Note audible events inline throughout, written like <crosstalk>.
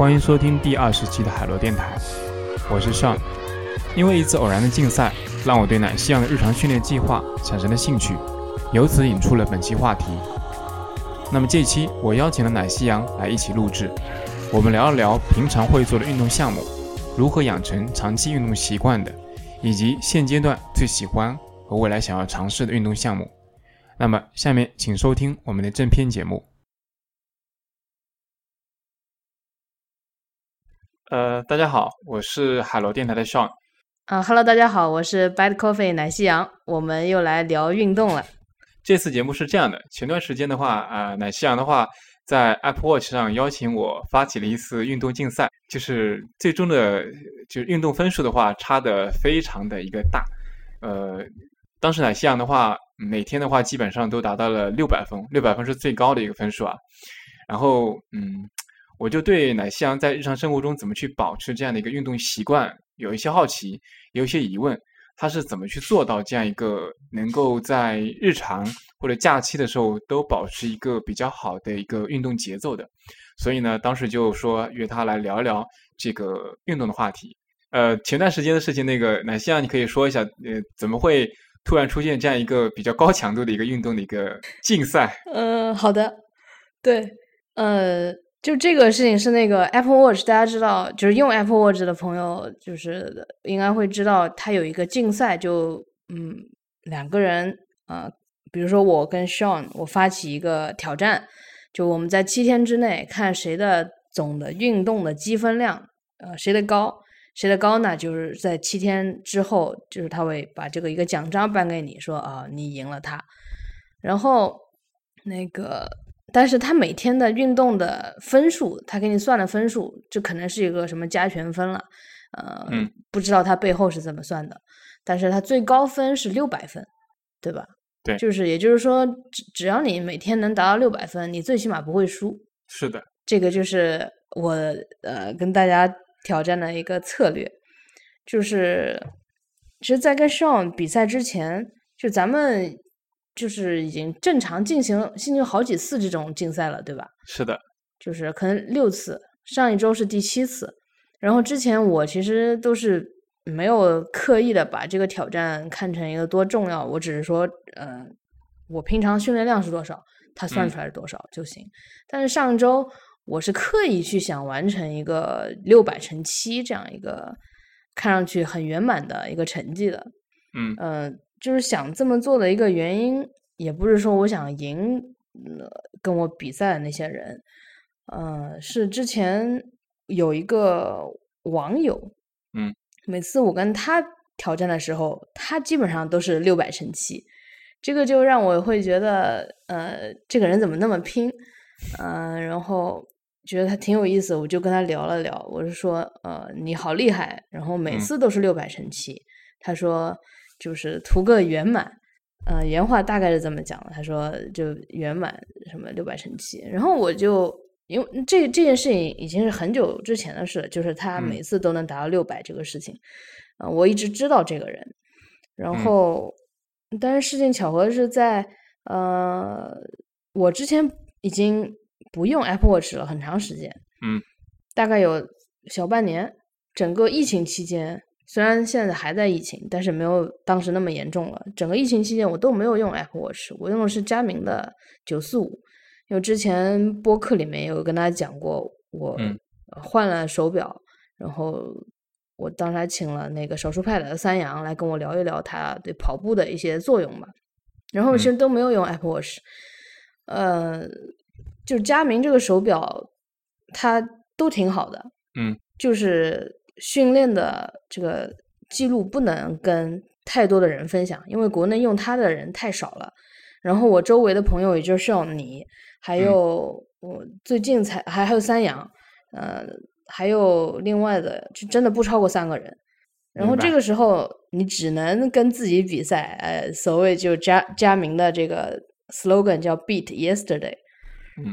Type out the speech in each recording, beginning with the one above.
欢迎收听第二十期的海螺电台，我是 Sean。因为一次偶然的竞赛，让我对奶昔羊的日常训练计划产生了兴趣，由此引出了本期话题。那么这期我邀请了奶昔羊来一起录制，我们聊一聊平常会做的运动项目，如何养成长期运动习惯的，以及现阶段最喜欢和未来想要尝试的运动项目。那么下面请收听我们的正片节目。呃，大家好，我是海螺电台的 Sean。啊哈喽，大家好，我是 Bad Coffee 奶昔羊，我们又来聊运动了。这次节目是这样的，前段时间的话，啊，奶昔羊的话在 Apple Watch 上邀请我发起了一次运动竞赛，就是最终的就是运动分数的话差的非常的一个大。呃，当时奶昔羊的话，每天的话基本上都达到了六百分，六百分是最高的一个分数啊。然后，嗯。我就对奶昔羊在日常生活中怎么去保持这样的一个运动习惯有一些好奇，有一些疑问。他是怎么去做到这样一个能够在日常或者假期的时候都保持一个比较好的一个运动节奏的？所以呢，当时就说约他来聊一聊这个运动的话题。呃，前段时间的事情，那个奶昔羊，你可以说一下，呃，怎么会突然出现这样一个比较高强度的一个运动的一个竞赛？嗯，好的，对，呃。就这个事情是那个 Apple Watch，大家知道，就是用 Apple Watch 的朋友，就是应该会知道，它有一个竞赛，就嗯，两个人啊，比如说我跟 Sean，我发起一个挑战，就我们在七天之内看谁的总的运动的积分量，呃，谁的高，谁的高呢？就是在七天之后，就是他会把这个一个奖章颁给你，说啊，你赢了他，然后那个。但是他每天的运动的分数，他给你算的分数，这可能是一个什么加权分了，呃，不知道他背后是怎么算的。但是他最高分是六百分，对吧？对，就是也就是说，只只要你每天能达到六百分，你最起码不会输。是的，这个就是我呃跟大家挑战的一个策略，就是其实，在跟 Sean 比赛之前，就咱们。就是已经正常进行进行好几次这种竞赛了，对吧？是的，就是可能六次，上一周是第七次。然后之前我其实都是没有刻意的把这个挑战看成一个多重要，我只是说，嗯，我平常训练量是多少，它算出来是多少就行。但是上周我是刻意去想完成一个六百乘七这样一个看上去很圆满的一个成绩的，嗯嗯。就是想这么做的一个原因，也不是说我想赢跟我比赛的那些人，呃，是之前有一个网友，嗯，每次我跟他挑战的时候，他基本上都是六百乘七，这个就让我会觉得，呃，这个人怎么那么拼，嗯，然后觉得他挺有意思，我就跟他聊了聊，我是说，呃，你好厉害，然后每次都是六百乘七，他说。就是图个圆满，呃，原话大概是这么讲的。他说就圆满什么六百乘七，然后我就因为这这件事情已经是很久之前的事了，就是他每次都能达到六百这个事情，啊，我一直知道这个人，然后但是事情巧合是在呃，我之前已经不用 Apple Watch 了很长时间，嗯，大概有小半年，整个疫情期间。虽然现在还在疫情，但是没有当时那么严重了。整个疫情期间，我都没有用 Apple Watch，我用的是佳明的九四五。因为之前播客里面有跟大家讲过，我换了手表，然后我当时还请了那个少数派的三阳来跟我聊一聊他对跑步的一些作用吧。然后其实都没有用 Apple Watch，呃，就是佳明这个手表，它都挺好的，嗯，就是。训练的这个记录不能跟太多的人分享，因为国内用它的人太少了。然后我周围的朋友，也就是像你，还有我最近才还还有三阳，呃，还有另外的，就真的不超过三个人。然后这个时候，你只能跟自己比赛，呃，所谓就加加名的这个 slogan 叫 beat yesterday。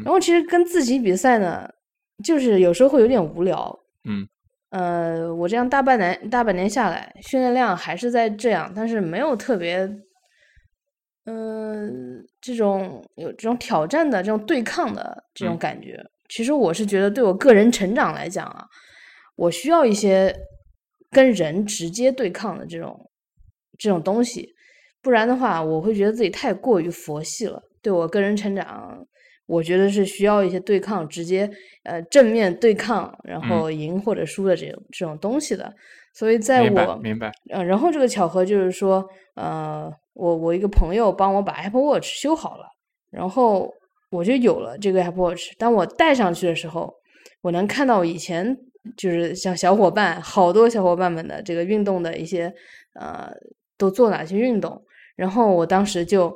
然后其实跟自己比赛呢，就是有时候会有点无聊。嗯。呃，我这样大半年大半年下来，训练量还是在这样，但是没有特别，嗯，这种有这种挑战的这种对抗的这种感觉，其实我是觉得，对我个人成长来讲啊，我需要一些跟人直接对抗的这种这种东西，不然的话，我会觉得自己太过于佛系了。对我个人成长，我觉得是需要一些对抗，直接呃正面对抗，然后赢或者输的这种这种东西的。所以在我明白，呃，然后这个巧合就是说，呃，我我一个朋友帮我把 Apple Watch 修好了，然后。我就有了这个 Apple Watch，当我戴上去的时候，我能看到以前就是像小伙伴好多小伙伴们的这个运动的一些呃都做哪些运动，然后我当时就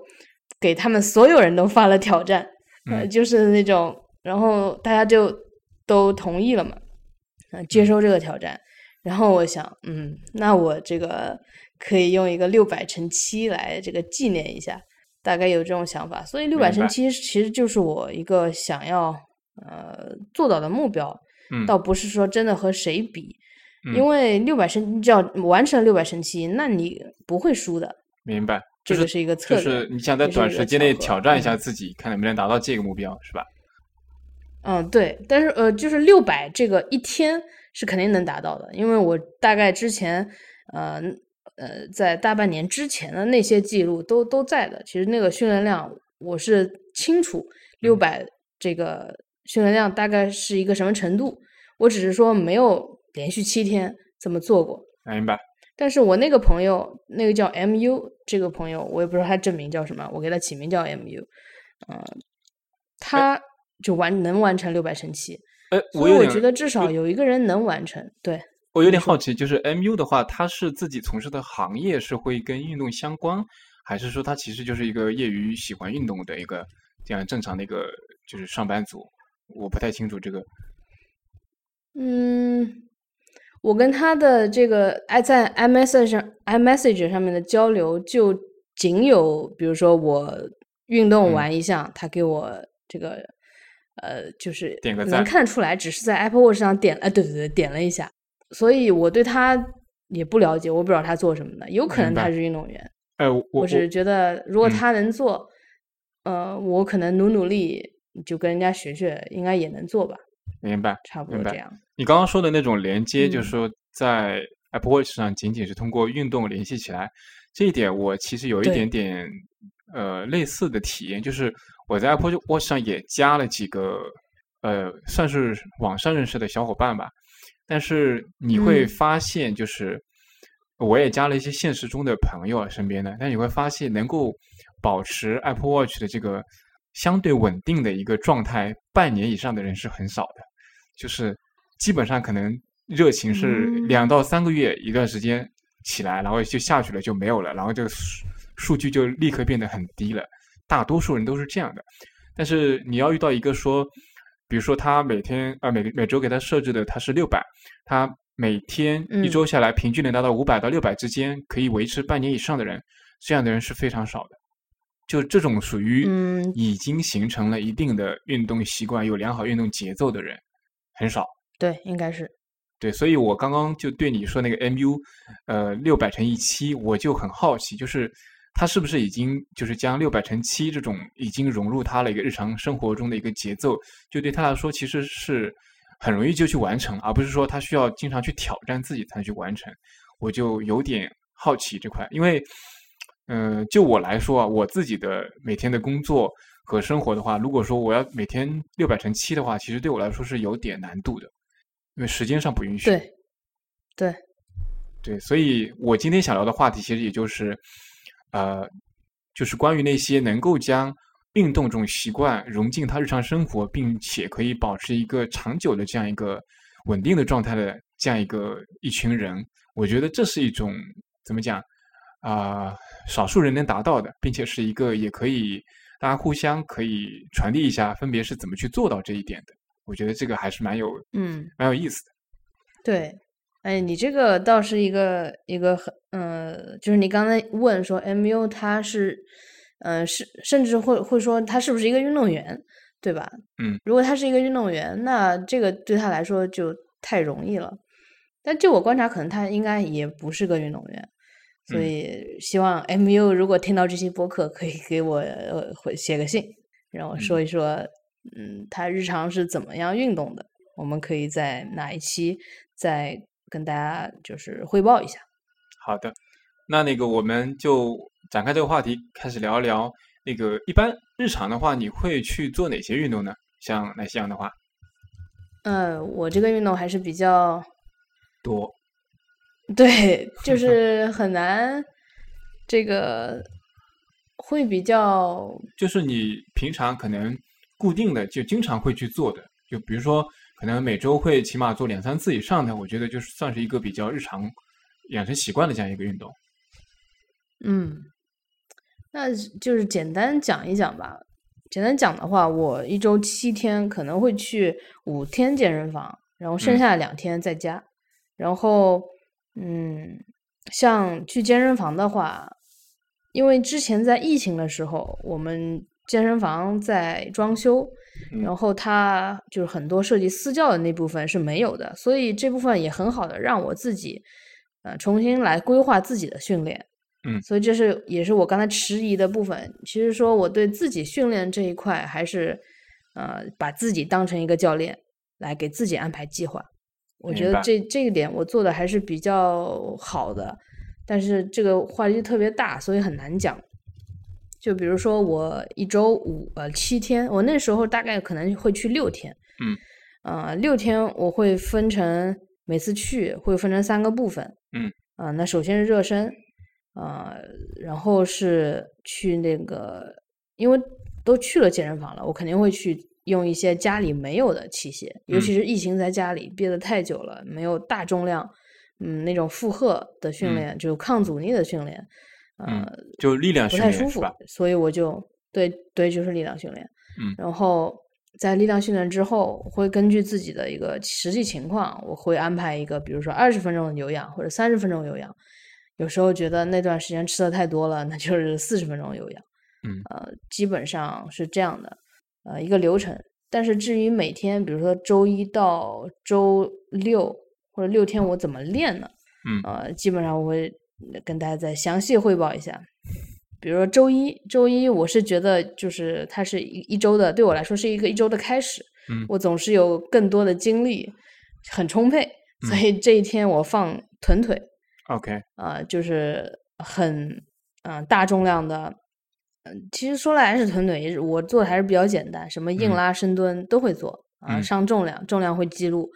给他们所有人都发了挑战，呃，就是那种，然后大家就都同意了嘛，呃，接受这个挑战，然后我想，嗯，那我这个可以用一个六百乘七来这个纪念一下。大概有这种想法，所以六百乘七其实就是我一个想要呃做到的目标，倒不是说真的和谁比，因为六百乘只要完成六百乘七，那你不会输的。明白，这个是一个策略，就是你想在短时间内挑战一下自己，看能不能达到这个目标，是吧？嗯，对，但是呃，就是六百这个一天是肯定能达到的，因为我大概之前呃。呃，在大半年之前的那些记录都都在的。其实那个训练量我是清楚，六百这个训练量大概是一个什么程度。我只是说没有连续七天这么做过。明白。但是我那个朋友，那个叫 MU 这个朋友，我也不知道他真名叫什么，我给他起名叫 MU。嗯，他就完能完成六百乘七。哎，所以我觉得至少有一个人能完成。对。我有点好奇，就是 MU 的话，他是自己从事的行业是会跟运动相关，还是说他其实就是一个业余喜欢运动的一个这样正常的一个就是上班族？我不太清楚这个。嗯，我跟他的这个爱在 iMessage 上 iMessage 上面的交流，就仅有比如说我运动完一项，他给我这个呃，就是点个赞，能看出来，只是在 Apple Watch 上点，哎，对对对，点了一下。所以我对他也不了解，我不知道他做什么的，有可能他是运动员。哎，我只是觉得，如果他能做，呃，我可能努努力，就跟人家学学，应该也能做吧。明白，差不多这样。你刚刚说的那种连接，就是说在 Apple Watch 上仅仅是通过运动联系起来，这一点我其实有一点点呃类似的体验，就是我在 Apple Watch 上也加了几个呃算是网上认识的小伙伴吧。但是你会发现，就是我也加了一些现实中的朋友啊，身边的。但你会发现，能够保持 Apple Watch 的这个相对稳定的一个状态，半年以上的人是很少的。就是基本上可能热情是两到三个月一段时间起来，然后就下去了，就没有了，然后这个数数据就立刻变得很低了。大多数人都是这样的。但是你要遇到一个说。比如说，他每天啊，每每周给他设置的他是六百，他每天一周下来平均能达到五百到六百之间，可以维持半年以上的人，这样的人是非常少的。就这种属于已经形成了一定的运动习惯、有良好运动节奏的人，很少。对，应该是。对，所以我刚刚就对你说那个 MU，呃，六百乘以七，我就很好奇，就是。他是不是已经就是将六百乘七这种已经融入他的一个日常生活中的一个节奏，就对他来说其实是很容易就去完成，而不是说他需要经常去挑战自己才能去完成。我就有点好奇这块，因为，嗯，就我来说啊，我自己的每天的工作和生活的话，如果说我要每天六百乘七的话，其实对我来说是有点难度的，因为时间上不允许。对，对，对，所以我今天想聊的话题其实也就是。呃，就是关于那些能够将运动这种习惯融进他日常生活，并且可以保持一个长久的这样一个稳定的状态的这样一个一群人，我觉得这是一种怎么讲啊？少数人能达到的，并且是一个也可以大家互相可以传递一下，分别是怎么去做到这一点的。我觉得这个还是蛮有嗯蛮有意思的。对。哎，你这个倒是一个一个很，呃，就是你刚才问说，MU 他是，嗯，是甚至会会说他是不是一个运动员，对吧？嗯，如果他是一个运动员，那这个对他来说就太容易了。但就我观察，可能他应该也不是个运动员，所以希望 MU 如果听到这期播客，可以给我呃写个信，让我说一说嗯，他日常是怎么样运动的，我们可以在哪一期再跟大家就是汇报一下。好的，那那个我们就展开这个话题，开始聊一聊那个一般日常的话，你会去做哪些运动呢？像那样的话，呃，我这个运动还是比较多，<laughs> 对，就是很难，这个会比较，就是你平常可能固定的就经常会去做的，就比如说可能每周会起码做两三次以上的，我觉得就是算是一个比较日常。养成习惯的这样一个运动，嗯，那就是简单讲一讲吧。简单讲的话，我一周七天可能会去五天健身房，然后剩下两天在家。然后，嗯，像去健身房的话，因为之前在疫情的时候，我们健身房在装修，然后它就是很多涉及私教的那部分是没有的，所以这部分也很好的让我自己。呃，重新来规划自己的训练，嗯，所以这是也是我刚才迟疑的部分。其实说我对自己训练这一块，还是呃把自己当成一个教练来给自己安排计划。我觉得这这一点我做的还是比较好的，但是这个话题特别大，所以很难讲。就比如说我一周五呃七天，我那时候大概可能会去六天，嗯，呃六天我会分成。每次去会分成三个部分，嗯，啊，那首先是热身，呃，然后是去那个，因为都去了健身房了，我肯定会去用一些家里没有的器械，尤其是疫情在家里憋得太久了，没有大重量，嗯，那种负荷的训练，就抗阻力的训练，嗯，就力量不太舒服，所以我就对对，就是力量训练，嗯，然后。在力量训练之后，会根据自己的一个实际情况，我会安排一个，比如说二十分钟的有氧或者三十分钟有氧。有时候觉得那段时间吃的太多了，那就是四十分钟有氧。嗯，呃，基本上是这样的，呃，一个流程。但是至于每天，比如说周一到周六或者六天我怎么练呢？嗯，呃，基本上我会跟大家再详细汇报一下。比如说周一，周一我是觉得就是它是一一周的，对我来说是一个一周的开始。嗯，我总是有更多的精力，很充沛，所以这一天我放臀腿。OK，呃，就是很嗯大重量的，嗯，其实说来是臀腿，我做的还是比较简单，什么硬拉、深蹲都会做啊，上重量，重量会记录，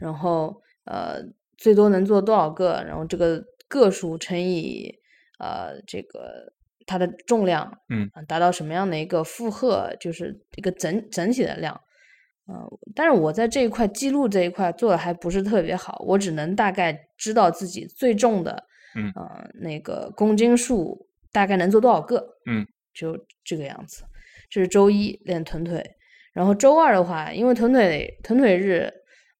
然后呃最多能做多少个，然后这个个数乘以呃这个。它的重量，嗯，达到什么样的一个负荷，就是一个整整体的量，嗯，但是我在这一块记录这一块做的还不是特别好，我只能大概知道自己最重的，嗯，呃，那个公斤数大概能做多少个，嗯，就这个样子。这是周一练臀腿，然后周二的话，因为臀腿臀腿日，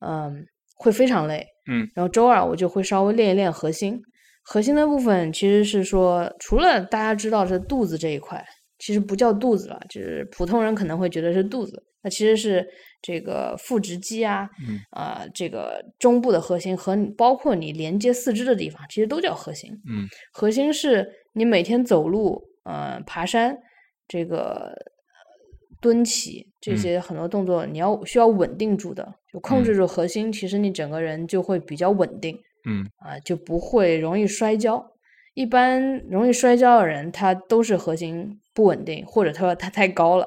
嗯，会非常累，嗯，然后周二我就会稍微练一练核心。核心的部分其实是说，除了大家知道是肚子这一块，其实不叫肚子了，就是普通人可能会觉得是肚子，那其实是这个腹直肌啊，啊，这个中部的核心和包括你连接四肢的地方，其实都叫核心。嗯，核心是你每天走路、呃，爬山、这个蹲起这些很多动作，你要需要稳定住的，就控制住核心，其实你整个人就会比较稳定。嗯啊，就不会容易摔跤。一般容易摔跤的人，他都是核心不稳定，或者他说他太高了，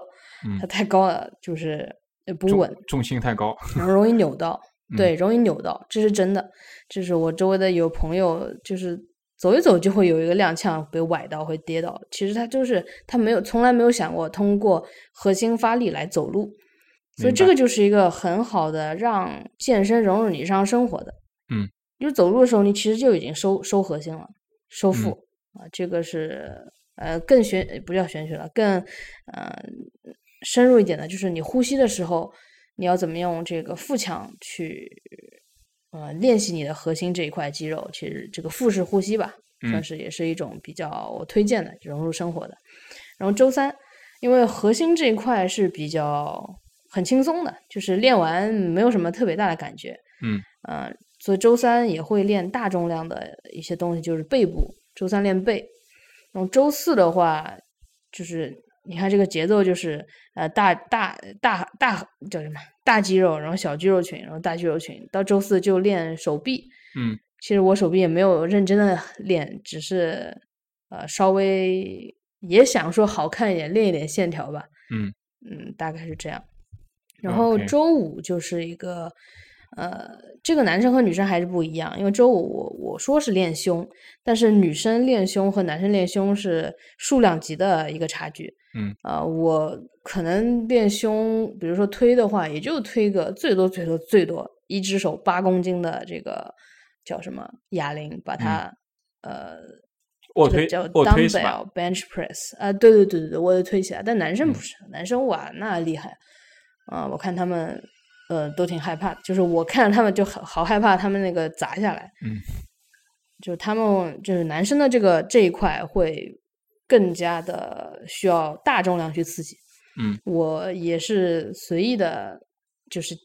他太高了，就是不稳，重心太高，然后容易扭到。对，容易扭到，这是真的。就是我周围的有朋友，就是走一走就会有一个踉跄，被崴到，会跌倒。其实他就是他没有从来没有想过通过核心发力来走路，所以这个就是一个很好的让健身融入你日常生活的。嗯。就走路的时候，你其实就已经收收核心了，收腹啊，这个是呃更玄不叫玄学了，更呃深入一点的，就是你呼吸的时候，你要怎么用这个腹腔去呃练习你的核心这一块肌肉。其实这个腹式呼吸吧，算是也是一种比较我推荐的融入生活的。然后周三，因为核心这一块是比较很轻松的，就是练完没有什么特别大的感觉，嗯呃。所以周三也会练大重量的一些东西，就是背部。周三练背，然后周四的话，就是你看这个节奏就是呃大大大大叫什么大肌肉，然后小肌肉群，然后大肌肉群。到周四就练手臂，嗯，其实我手臂也没有认真的练，只是呃稍微也想说好看一点，练一点线条吧，嗯嗯，大概是这样。然后周五就是一个。呃，这个男生和女生还是不一样，因为周五我我说是练胸，但是女生练胸和男生练胸是数量级的一个差距。嗯，啊、我可能练胸，比如说推的话，也就推个最多最多最多一只手八公斤的这个叫什么哑铃，把它、呃卧推叫？dumbbell bench press 啊、对对对对对，我也推起来。但男生嗯不是，男生哇那厉害啊、我看他们呃都挺害怕的，就是我看着他们就好好害怕他们那个砸下来。嗯，就是他们就是男生的这个这一块会更加的需要大重量去刺激。嗯，我也是随意的，就是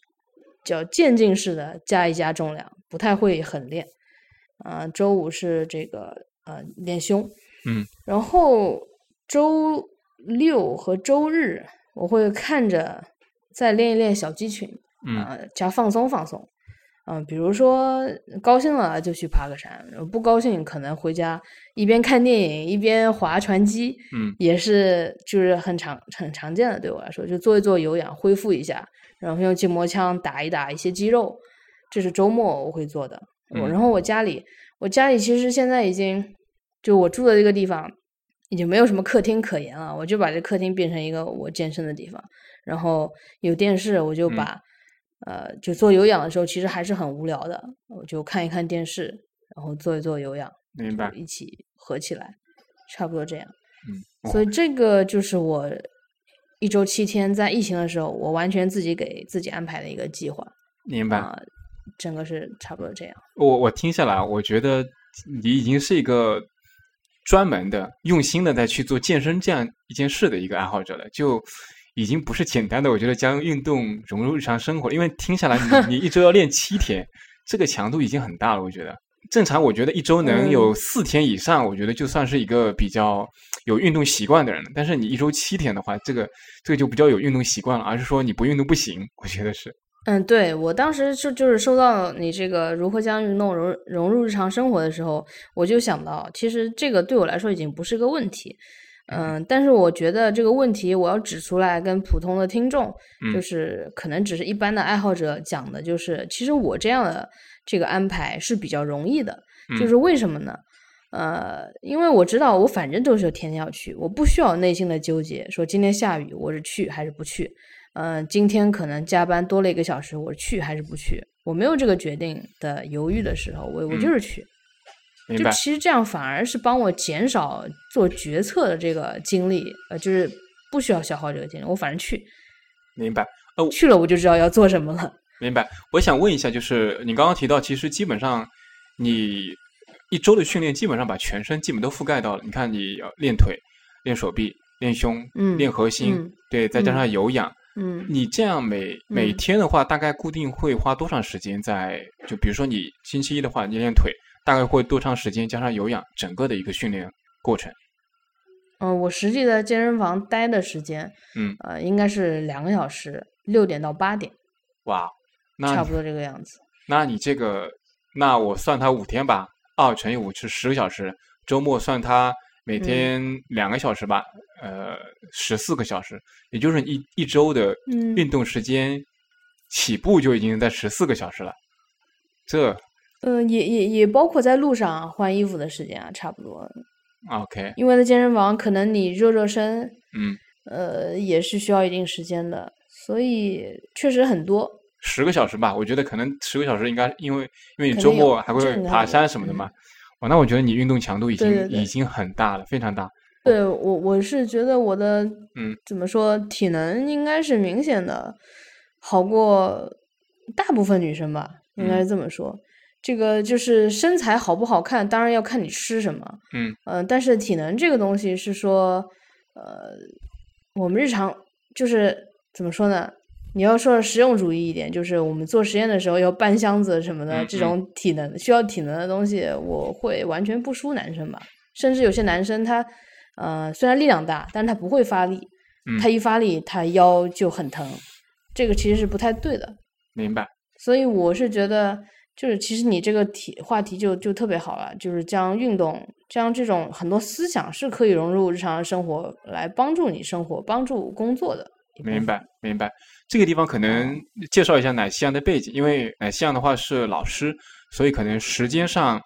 叫渐进式的加一加重量，不太会狠练。啊、周五是这个呃练胸，嗯，然后周六和周日我会看着再练一练小肌群，嗯啊、加放松放松。嗯、比如说高兴了就去爬个山，不高兴可能回家一边看电影一边划船机，嗯。也是就是很常很常见的，对我来说就做一做有氧，恢复一下，然后用筋膜枪打一打一些肌肉，这是周末我会做的。我嗯。然后我家里，我家里其实现在已经就我住的这个地方已经没有什么客厅可言了，我就把这客厅变成一个我健身的地方，然后有电视，我就嗯。把、呃就做有氧的时候其实还是很无聊的，我就看一看电视，然后做一做有氧，明白。一起合起来，差不多这样。嗯，所以这个就是我一周七天在疫情的时候，我完全自己给自己安排的一个计划明白。啊、整个是差不多这样。我我听下来，我觉得你已经是一个专门的、用心的在去做健身这样一件事的一个爱好者了，就已经不是简单的，我觉得将运动融入日常生活。因为听下来你，你一周要练七天，这个强度已经很大了。我觉得正常，我觉得一周能有四天以上，我觉得就算是一个比较有运动习惯的人了。但是你一周七天的话，这个这个就比较有运动习惯了，而是说你不运动不行，我觉得是。嗯，对我当时就就是收到你这个如何将运动融融入日常生活的时候，我就想到，其实这个对我来说已经不是个问题。嗯，但是我觉得这个问题我要指出来，跟普通的听众，就嗯是可能只是一般的爱好者讲的，就是其实我这样的这个安排是比较容易的，就嗯是为什么呢？呃，因为我知道我反正都是天天要去，我不需要内心的纠结，说今天下雨我是去还是不去。嗯、今天可能加班多了一个小时，我去还是不去？我没有这个决定的犹豫的时候，我我就是去。就明白。其实这样反而是帮我减少做决策的这个精力，呃，就是不需要消耗这个精力，我反正去明白。呃去了我就知道要做什么了。明白。我想问一下，就是你刚刚提到，其实基本上你一周的训练，基本上把全身基本都覆盖到了。你看，你要练腿、练手臂、练胸、嗯练核心，嗯对，再加上有氧。嗯你这样每每嗯天的话，大概固定会花多长时间在？就比如说你星期一的话，你练腿，大概会多长时间？加上有氧，整个的一个训练过程。嗯、我实际在健身房待的时间，嗯，呃，应该是两个小时，六点到八点，哇，那差不多这个样子。那你这个，那我算它五天吧，二乘以五是十个小时，周末算它每嗯天两个小时吧，呃，十四个小时，也就是一一周的嗯运动时间起步就已经在十四个小时了。这嗯、也也也包括在路上换衣服的时间啊，差不多。OK，因为在健身房，可能你热热身，嗯，呃，也是需要一定时间的，所以确实很多。十个小时吧，我觉得可能十个小时应该，因为因为你周末还会爬山什么的嘛。哦，那我觉得你运动强度已经已经很大了，非常大。对我，我是觉得我的，嗯，怎么说，体能应该是明显的好过大部分女生吧，应该嗯是这么说。这个就是身材好不好看，当然要看你吃什么，嗯呃，但是体能这个东西是说，呃，我们日常就是怎么说呢？你要说实用主义一点，就是我们做实验的时候要搬箱子什么的，嗯嗯这种体能需要体能的东西，我会完全不输男生吧。甚至有些男生他，呃，虽然力量大，但是他不会发力，嗯他一发力，他腰就很疼，这个其实是不太对的。明白。所以我是觉得，就是其实你这个题话题就就特别好了，就是将运动，将这种很多思想是可以融入日常生活，来帮助你生活、帮助工作的。明白，明白。这个地方可能介绍一下奶昔阳的背景，因为奶昔阳的话是老师，所以可能时间上，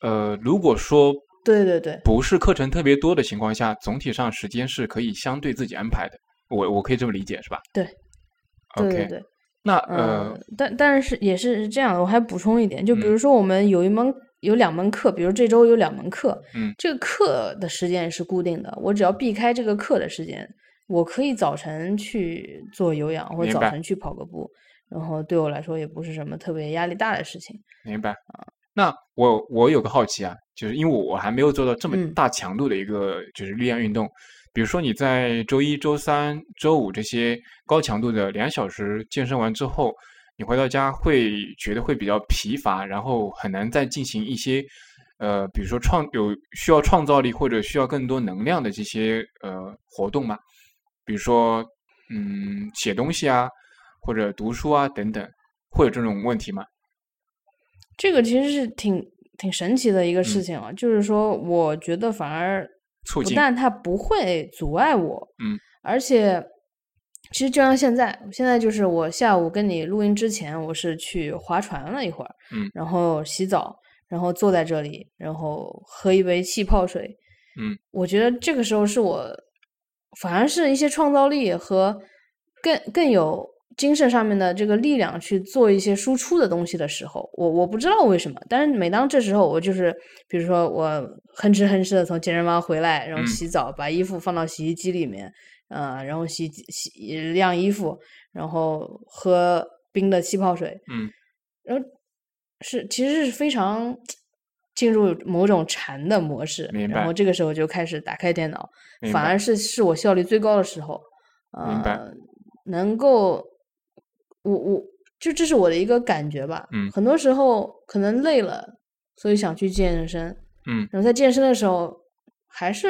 呃，如果说对对对，不是课程特别多的情况下，总体上时间是可以相对自己安排的。我我可以这么理解是吧？对对 OK，对对。那呃呃，，但但是也是这样的，我还补充一点，就比嗯如说我们有一门有两门课，比如这周有两门课，嗯这个课的时间是固定的，我只要避开这个课的时间，我可以早晨去做有氧或者早晨去跑个步，然后对我来说也不是什么特别压力大的事情。明白啊。那我我有个好奇啊，就是因为我还没有做到这么嗯大强度的一个就是力量运动，比如说你在周一周三周五这些高强度的两小时健身完之后，你回到家会觉得会比较疲乏，然后很难再进行一些呃，比如说创有需要创造力或者需要更多能量的这些呃活动嘛？比如说嗯写东西啊，或者读书啊等等，会有这种问题吗？这个其实是挺挺神奇的一个事嗯情啊，就是说，我觉得反而促进不但它不会阻碍我，嗯，而且其实就像现在，现在就是我下午跟你录音之前，我是去划船了一会儿，嗯。然后洗澡，然后坐在这里，然后喝一杯气泡水，嗯，我觉得这个时候是我反而是一些创造力和更更有精神上面的这个力量去做一些输出的东西的时候，我我不知道为什么，但是每当这时候，我就是比如说我哼哧哼哧的从健身房回来，然后嗯。洗澡，把衣服放到洗衣机里面，呃，然后洗洗晾衣服，然后喝冰的气泡水，嗯，然后是其实是非常进入某种禅的模式，然后这个时候就开始打开电脑，反而是是我效率最高的时候，明白。呃，能够，我我就这是我的一个感觉吧，嗯。很多时候可能累了，所以想去健身，嗯。然后在健身的时候还是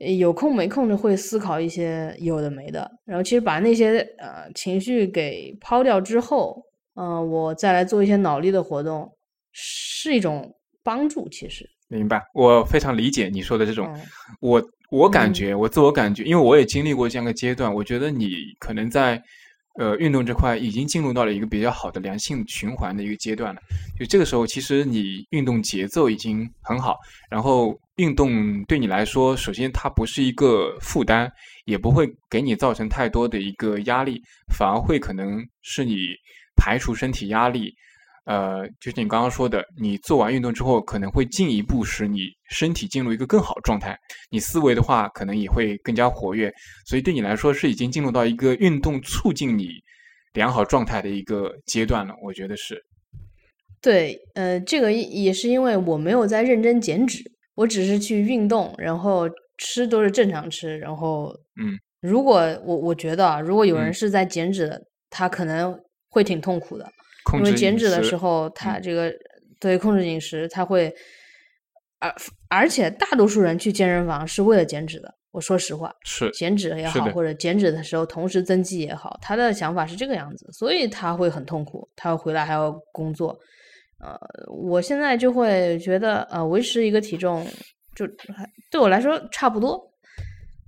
呃有空没空的会思考一些有的没的，然后其实把那些呃情绪给抛掉之后，嗯、我再来做一些脑力的活动，是一种帮助，其实，明白，我非常理解你说的这种。嗯。我我感嗯。觉，我自我感觉，因为我也经历过这样一个阶段，我觉得你可能在呃运动这块已经进入到了一个比较好的良性循环的一个阶段了。就这个时候，其实你运动节奏已经很好，然后运动对你来说，首先它不是一个负担，也不会给你造成太多的一个压力，反而会可能是你排除身体压力。呃，就是你刚刚说的，你做完运动之后，可能会进一步使你身体进入一个更好的状态。你思维的话，可能也会更加活跃，所以对你来说是已经进入到一个运动促进你良好状态的一个阶段了。我觉得是，对，呃，这个也也是因为我没有在认真减脂，我只是去运动，然后吃都是正常吃，然后，嗯，如果我我觉得啊，如果有人嗯是在减脂的，他可能会挺痛苦的，因为减脂的时候，他嗯。这个对控制饮食，他会，而而且大多数人去健身房是为了减脂的，我说实话，是减脂也好，或者减脂的时候同时增肌也好，他的想法是这个样子，所以他会很痛苦，他回来还要工作。呃，我现在就会觉得，呃，维持一个体重就还对我来说差不多，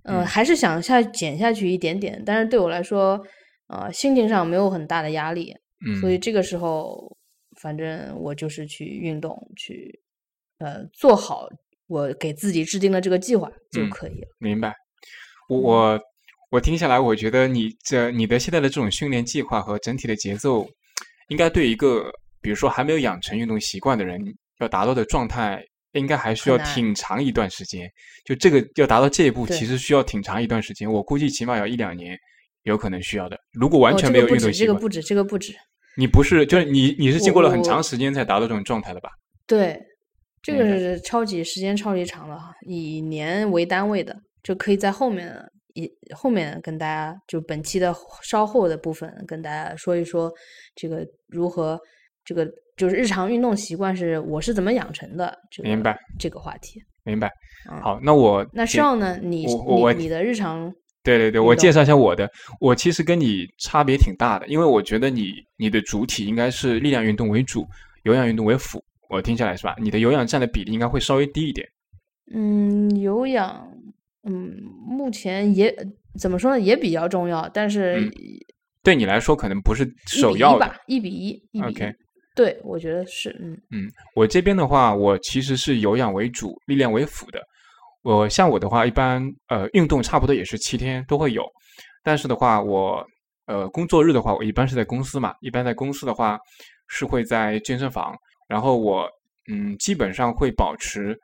呃，嗯。还是想下减下去一点点，但是对我来说，呃，心情上没有很大的压力，嗯，所以这个时候，反正我就是去运动，去呃做好我给自己制定的这个计划就嗯可以了。明白。我嗯我我听下来，我觉得你这你的现在的这种训练计划和整体的节奏，应该对一个比如说还没有养成运动习惯的人要达到的状态，应该还需要挺长一段时间。就这个要达到这一步，其实需要挺长一段时间。我估计起码要一两年，有可能需要的。如果完哦，全没有运动习惯，这个不止，这个不止。你不是就是你你是经过了很长时间才达到这种状态的吧？对，这个是超级时间超级长了哈，以年为单位的，就可以在后面一后面跟大家就本期的稍后的部分跟大家说一说这个如何这个就是日常运动习惯是我是怎么养成的，这个明白这个话题。明白。嗯好，那我那简少呢？你我我我你你的日常对对对，我介绍一下我的，我其实跟你差别挺大的，因为我觉得你你的主体应该是力量运动为主，有氧运动为辅。我听下来是吧？你的有氧占的比例应该会稍微低一点。嗯，有氧，嗯，目前也怎么说呢，也比较重要，但是对你来说可能不是首要吧，一比一，一比一。对，我觉得是，嗯嗯，我这边的话，我其实是有氧为主，力量为辅的。我像我的话，一般呃运动差不多也是七天都会有，但是的话，我呃工作日的话，我一般是在公司嘛，一般在公司的话是会在健身房，然后我嗯基本上会保持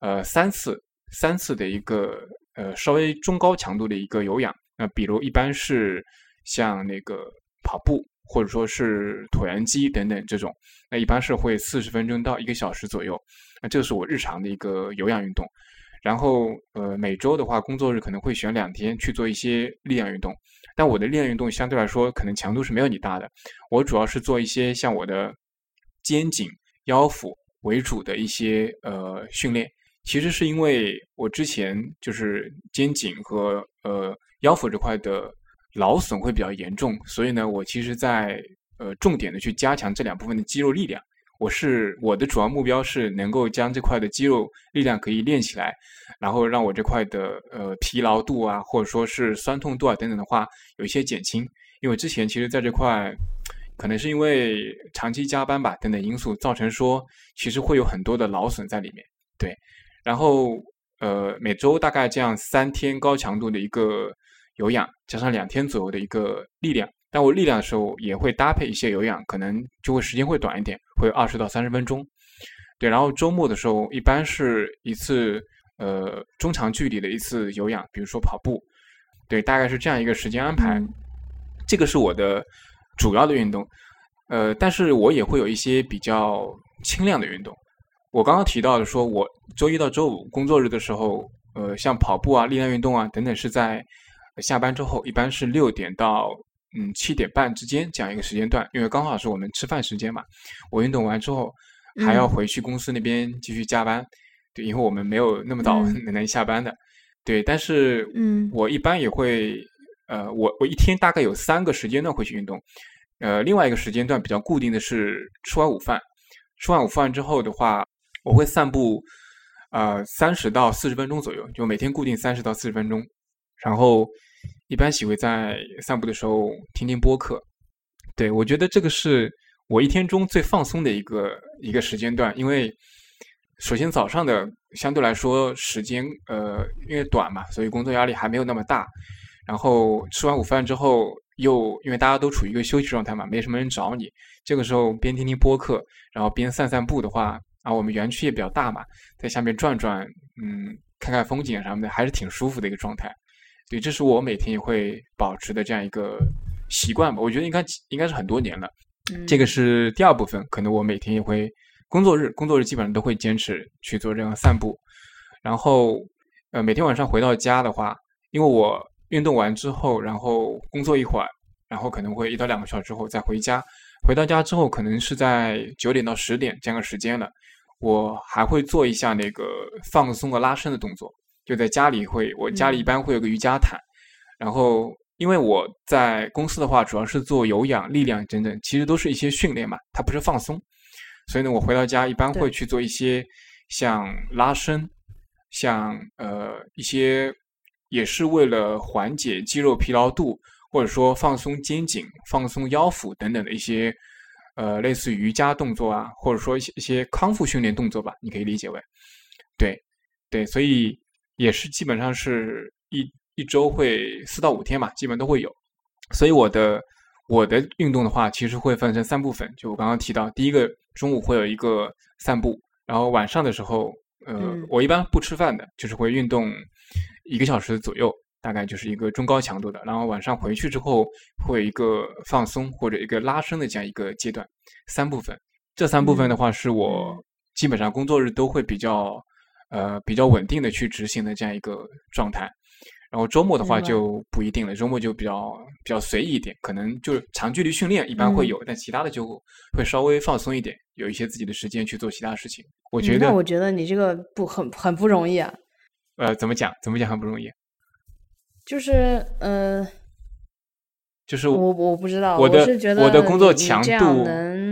呃三次三次的一个呃稍微中高强度的一个有氧，那比如一般是像那个跑步或者说是椭圆机等等这种，那一般是会四十分钟到一个小时左右，那这是我日常的一个有氧运动。然后，呃，每周的话，工作日可能会选两天去做一些力量运动，但我的力量运动相对来说可能强度是没有你大的。我主要是做一些像我的肩颈、腰腹为主的一些呃训练。其实是因为我之前就是肩颈和呃腰腹这块的劳损会比较严重，所以呢，我其实在呃重点的去加强这两部分的肌肉力量。我是我的主要目标是能够将这块的肌肉力量可以练起来，然后让我这块的呃疲劳度啊，或者说是酸痛度啊等等的话有一些减轻。因为之前其实在这块，可能是因为长期加班吧等等因素，造成说其实会有很多的劳损在里面。对，然后呃每周大概这样三天高强度的一个有氧，加上两天左右的一个力量。但我力量的时候也会搭配一些有氧，可能就会时间会短一点，会二十到三十分钟。对，然后周末的时候一般是一次呃中长距离的一次有氧，比如说跑步。对，大概是这样一个时间安排。这个是我的主要的运动。呃，但是我也会有一些比较轻量的运动。我刚刚提到的，说我周一到周五工作日的时候，呃，像跑步啊、力量运动啊等等，是在下班之后，一般是六点到。嗯，七点半之间这样一个时间段，因为刚好是我们吃饭时间嘛。我运动完之后还要回去公司那边继续加班，对，因为我们没有那么早能下班的。对，但是嗯，我一般也会，呃，我我一天大概有三个时间段会去运动。呃，另外一个时间段比较固定的是吃完午饭，吃完午饭之后的话，我会散步，呃，三十到四十分钟左右，就每天固定三十到四十分钟，然后。一般喜欢在散步的时候听听播客，对我觉得这个是我一天中最放松的一个一个时间段。因为首先早上的相对来说时间呃因为短嘛，所以工作压力还没有那么大。然后吃完午饭之后，又因为大家都处于一个休息状态嘛，没什么人找你，这个时候边听听播客，然后边散散步的话，啊，我们园区也比较大嘛，在下面转转，嗯，看看风景什么的，还是挺舒服的一个状态。对，这是我每天也会保持的这样一个习惯吧。我觉得应该应该是很多年了。这个是第二部分，可能我每天也会工作日，工作日基本上都会坚持去做这样散步。然后，呃，每天晚上回到家的话，因为我运动完之后，然后工作一会儿，然后可能会一到两个小时之后再回家。回到家之后，可能是在九点到十点这样个时间了，我还会做一下那个放松和拉伸的动作。就在家里会，我家里一般会有个瑜伽毯，然后因为我在公司的话，主要是做有氧、力量等等，其实都是一些训练嘛，它不是放松，所以呢，我回到家一般会去做一些像拉伸，像呃一些也是为了缓解肌肉疲劳度，或者说放松肩颈、放松腰腹等等的一些呃类似于瑜伽动作啊，或者说一些一些康复训练动作吧，你可以理解为，对对，所以。也是基本上是一一周会四到五天嘛，基本都会有。所以我的我的运动的话，其实会分成三部分。就我刚刚提到，第一个中午会有一个散步，然后晚上的时候，呃，我一般不吃饭的，就是会运动一个小时左右，大概就是一个中高强度的。然后晚上回去之后，会有一个放松或者一个拉伸的这样一个阶段。三部分，这三部分的话，是我基本上工作日都会比较。呃，比较稳定的去执行的这样一个状态，然后周末的话就不一定了，周末就比较比较随意一点，可能就是长距离训练一般会有，但其他的就会稍微放松一点，有一些自己的时间去做其他事情。我觉得，那我觉得你这个不很很不容易啊。呃，怎么讲？怎么讲很不容易？就是呃，就是我我不知道，我的是觉得我的工作强度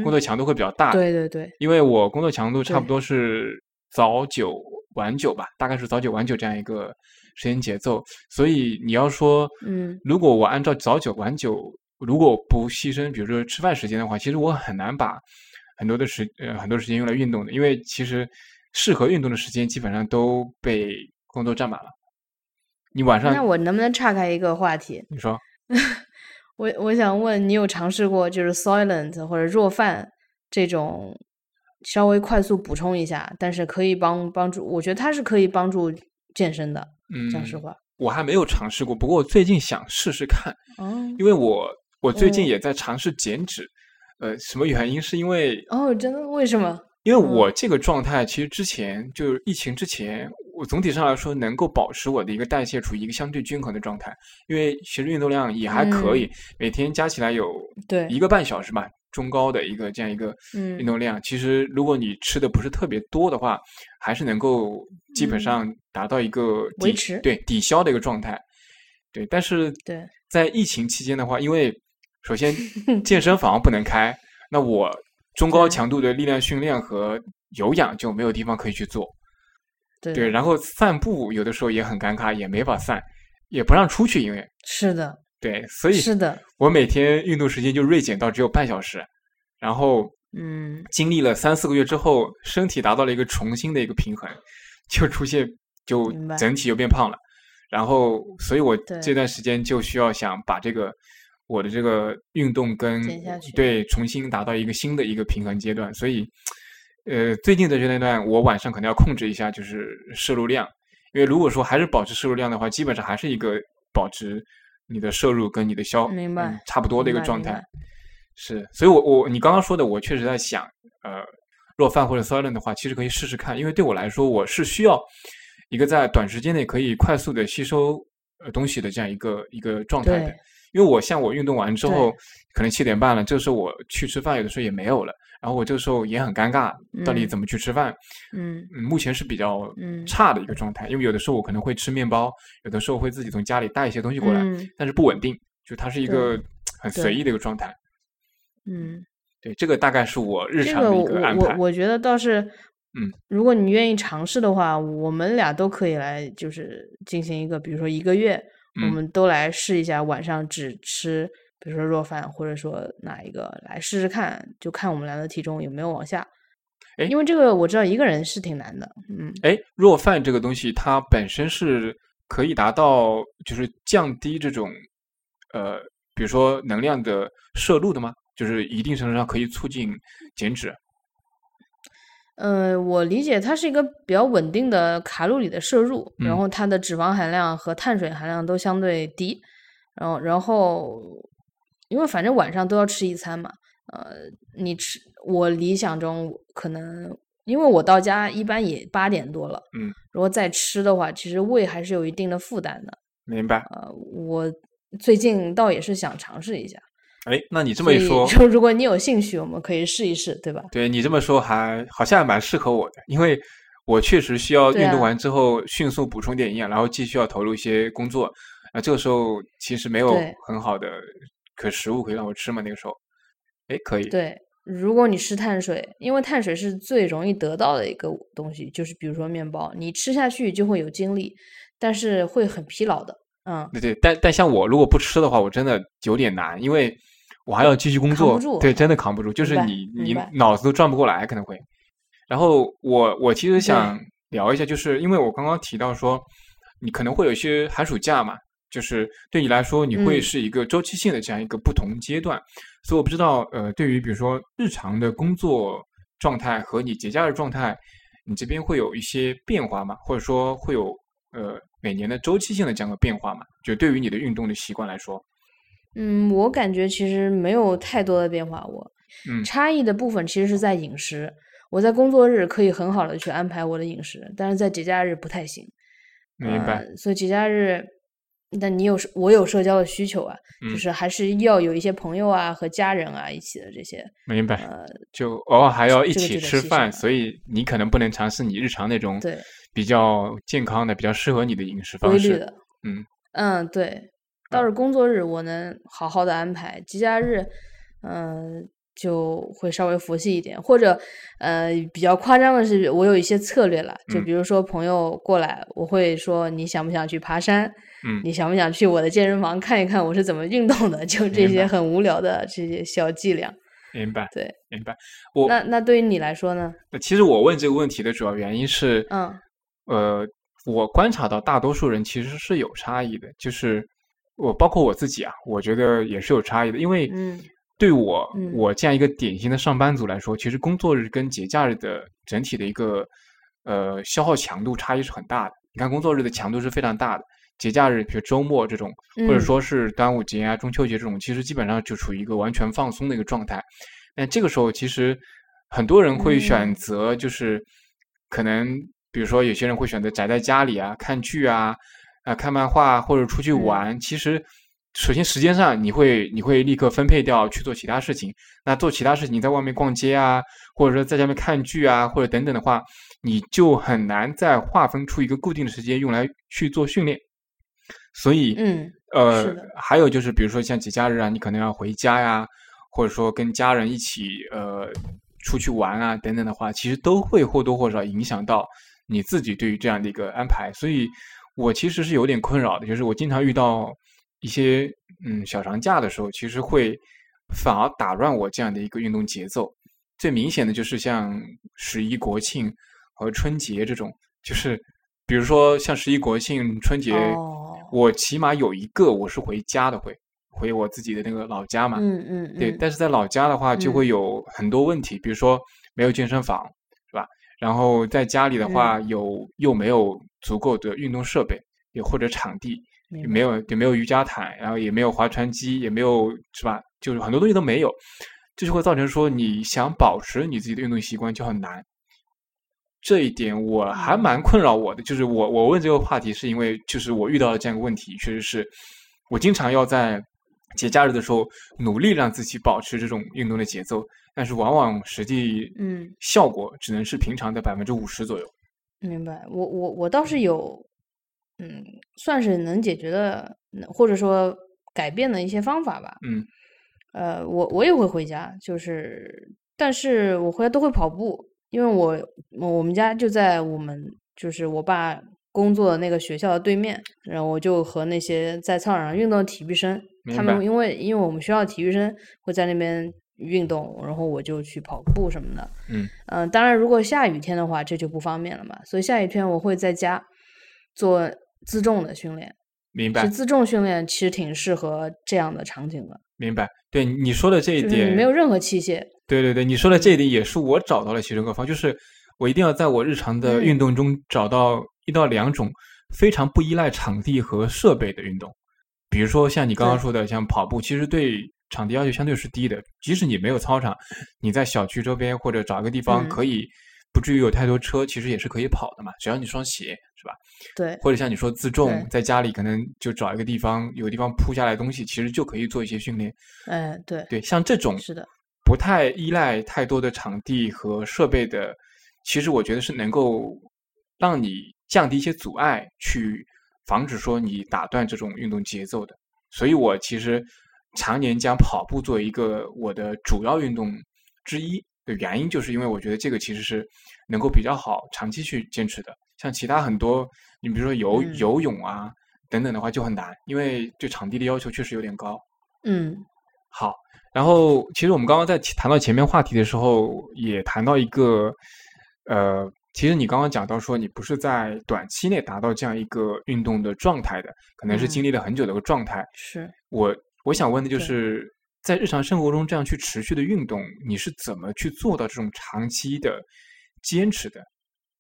工作强度会比较大，对对对，因为我工作强度差不多是早九晚九吧，大概是早九晚九这样一个时间节奏，所以你要说，嗯如果我按照早九晚九，如果不牺牲，比如说吃饭时间的话，其实我很难把很多的时呃很多时间用来运动的，因为其实适合运动的时间基本上都被工作占满了。你晚上那我能不能岔开一个话题？你说 <laughs> 我我想问你有尝试过就是 Soylent 或者若饭这种稍微快速补充一下，但是可以帮帮助，我觉得它是可以帮助健身的。嗯，讲实话，我还没有尝试过，不过我最近想试试看，哦因为我我最近哦也在尝试减脂。呃，什么原因？是因为哦，真的？为什么？因为嗯我这个状态，其实之前就是疫情之前，我总体上来说能够保持我的一个代谢处于一个相对均衡的状态，因为其实运动量也还可以，每天加起来有一个半小时吧，中高的一个这样一个嗯运动量。其实如果你吃的不是特别多的话，还是能够基本嗯上达到一个抵维持对抵消的一个状态。对，但是对在疫情期间的话，因为首先 <laughs> 健身房不能开，那我中高强度的力量训练和有氧就没有地方可以去做。对对，然后散步有的时候也很尴尬，也没法散，也不让出去，因为是的，对，所以是的，我每天运动时间就锐减到只有半小时，然后嗯经历了三四个月之后，身体达到了一个重新的一个平衡，就出现就整体就变胖了。然后，所以我这段时间就需要想把这个我的这个运动跟对重新达到一个新的一个平衡阶段。所以，呃，最近的这段段，我晚上可能要控制一下，就是摄入量，因为如果说还是保持摄入量的话，基本上还是一个保持你的摄入跟你的消明白嗯差不多的一个状态。是，所以我我你刚刚说的，我确实在想，呃，若饭或者 Soylent 的话，其实可以试试看，因为对我来说，我是需要一个在短时间内可以快速的吸收呃东西的这样一个一个状态的。因为我像我运动完之后，可能七点半了，这个时候我去吃饭，有的时候也没有了，然后我这个时候也很尴尬，到底嗯怎么去吃饭？嗯嗯，目前是比较嗯差的一个状态，因为有的时候我可能会吃面包，有的时候会自己从家里带一些东西过来，嗯但是不稳定，就它是一个很随意的一个状态。嗯，对，这个大概是我日常的一个安排。我觉得倒是，嗯，如果你愿意尝试的话，我们俩都可以来，就是进行一个，比如说一个月，我嗯们都来试一下，晚上只吃，比如说若饭，或者说哪一个来试试看，就看我们俩的体重有没有往下。哎因为这个我知道一个人是挺难的，嗯，哎，若饭这个东西，它本身是可以达到就是降低这种呃，比如说能量的摄入的吗？就是一定程度上可以促进减脂。呃，我理解它是一个比较稳定的卡路里的摄入，然嗯后它的脂肪含量和碳水含量都相对低，然后然后因为反正晚上都要吃一餐嘛，呃，你吃我理想中可能因为我到家一般也八点多了，嗯，如果再吃的话，其实胃还是有一定的负担的，明白？呃，我最近倒也是想尝试一下，哎，那你这这么一说，就如果你有兴趣，我们可以试一试，对吧？对你这么说还好像还蛮适合我的，因为我确实需要运动完之后迅速补充点营养，然后继续要投入一些工作。啊，这个时候其实没有很好的可食物可以让我吃吗，那个时候，哎，可以，对，如果你吃碳水，因为碳水是最容易得到的一个东西，就是比如说面包，你吃下去就会有精力，但是会很疲劳的。嗯，对对，但但像我如果不吃的话，我真的有点难，因为我还要继续工作对，真的扛不住，就是你你脑子都转不过来，可能会。然后我我其实想聊一下，就是因为我刚刚提到说，你可能会有一些寒暑假嘛，就是对你来说，你会嗯是一个周期性的这样一个不同阶段，所以我不知道，呃，对于比如说日常的工作状态和你节假日状态，你这边会有一些变化吗？或者说会有呃每年的周期性的这样的变化吗？就对于你的运动的习惯来说，嗯，我感觉其实没有太多的变化，我嗯差异的部分其实是在饮食。我在工作日可以很好的去安排我的饮食，但是在节假日不太行。明白，呃，所以节假日，但你有社我有社交的需求啊，就嗯是还是要有一些朋友啊和家人啊一起的这些。明白。呃，就偶尔还要一起吃饭，了所以你可能不能尝试你日常那种对比较健康的、比较适合你的饮食方式。规律的。嗯，嗯，对，倒是工作日我能好好的安排，节假日，嗯。就会稍微佛系一点，或者，呃，比较夸张的是，我有一些策略了，就比如说朋友过来，我会说你想不想去爬山？嗯，你想不想去我的健身房看一看我是怎么运动的？就这些很无聊的这些小伎俩。明白，对，明白。我那那对于你来说呢？其实我问这个问题的主要原因是，嗯，呃，我观察到大多数人其实是有差异的，就是我包括我自己啊，我觉得也是有差异的，因为嗯。对我我这样一个典型的上班族来说，其实工作日跟节假日的整体的一个呃消耗强度差异是很大的。你看，工作日的强度是非常大的，节假日比如周末这种，或者说是端午节啊、中秋节这种，其实基本上就处于一个完全放松的一个状态。那这个时候，其实很多人会选择，就是可能比如说有些人会选择宅在家里啊，看剧啊，啊看漫画或者出去玩，其实。首先，时间上你会你会立刻分配掉去做其他事情。那做其他事情，你在外面逛街啊，或者说在家面看剧啊，或者等等的话，你就很难再划分出一个固定的时间用来去做训练。所以，嗯，呃，还有就是，比如说像节假日啊，你可能要回家呀，或者说跟家人一起呃出去玩啊等等的话，其实都会或多或少影响到你自己对于这样的一个安排。所以我其实是有点困扰的，就是我经常遇到。一些嗯小长假的时候，其实会反而打乱我这样的一个运动节奏。最明显的就是像十一国庆和春节这种，就是比如说像十一国庆、春节，我起码有一个我是回家的，会回我自己的那个老家嘛。嗯嗯。对，但是在老家的话，就会有很多问题，比如说没有健身房，是吧？然后在家里的话，有又没有足够的运动设备，也或者场地。也没有，也没有瑜伽毯，然后也没有划船机，也没有，是吧？就是很多东西都没有，这就会造成说你想保持你自己的运动习惯就很难。这一点我还蛮困扰我的，就是我我问这个话题是因为就是我遇到了这样一个问题，确实是我经常要在节假日的时候努力让自己保持这种运动的节奏，但是往往实际嗯效果只能是平常的百分之五十左右。明白，我我我倒是有。嗯，算是能解决的，或者说改变的一些方法吧。嗯，呃，我我也会回家，就是，但是我回来都会跑步，因为我我们家就在我们就是我爸工作的那个学校的对面，然后我就和那些在操场上运动的体育生，他们因为因为我们学校体育生会在那边运动，然后我就去跑步什么的。嗯嗯，当然如果下雨天的话，这就不方便了嘛，所以下雨天我会在家做。自重的训练，明白。是自重训练，其实挺适合这样的场景的。明白。对你说的这一点，没有任何器械。对对对，你说的这一点也是我找到了其中一个方，就是我一定要在我日常的运动中找到一到两种非常不依赖场地和设备的运动。比如说像你刚刚说的，像跑步，其实对场地要求相对是低的。即使你没有操场，你在小区周边或者找个地方可以。不至于有太多车，其实也是可以跑的嘛，只要你双鞋，是吧？对。或者像你说自重，在家里可能就找一个地方，有地方铺下来东西，其实就可以做一些训练。嗯，对。对，像这种是的，不太依赖太多的场地和设备的，其实我觉得是能够让你降低一些阻碍，去防止说你打断这种运动节奏的。所以我其实常年将跑步作为一个我的主要运动之一。的原因就是因为我觉得这个其实是能够比较好长期去坚持的，像其他很多，你比如说游游泳啊等等的话就很难，因为对场地的要求确实有点高。嗯，好，然后其实我们刚刚在谈到前面话题的时候，也谈到一个，呃，其实你刚刚讲到说你不是在短期内达到这样一个运动的状态的，可能是经历了很久的一个状态。是我我想问的就是。在日常生活中这样去持续的运动，你是怎么去做到这种长期的坚持的？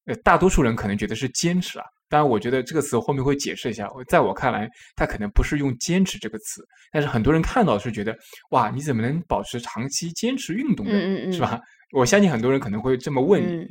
呃，大多数人可能觉得是坚持啊，当然我觉得这个词后面会解释一下。在我看来，它可能不是用“坚持”这个词，但是很多人看到是觉得哇，你怎么能保持长期坚持运动的，是吧？我相信很多人可能会这么问你。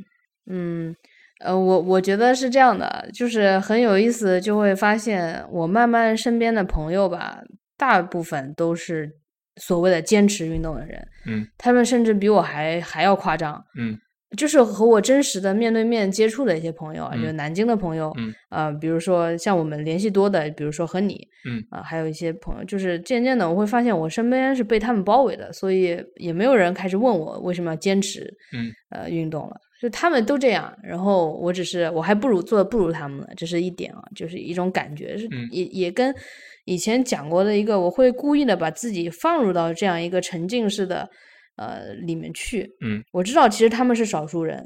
嗯，呃，我我觉得是这样的，就是很有意思，就会发现我慢慢身边的朋友吧，大部分都是。所谓的坚持运动的人，嗯，他们甚至比我还还要夸张，嗯，就是和我真实的面对面接触的一些朋友啊，嗯就南京的朋友，嗯呃，比如说像我们联系多的，比如说和你，嗯。啊、还有一些朋友，就是渐渐的我会发现我身边是被他们包围的，所以也没有人开始问我为什么要坚持，嗯。呃，运动了，就他们都这样，然后我只是我还不如做的不如他们呢，这是一点啊，就是一种感觉，是嗯。也也跟以前讲过的一个，我会故意的把自己放入到这样一个沉浸式的呃里面去，嗯，我知道其实他们是少数人，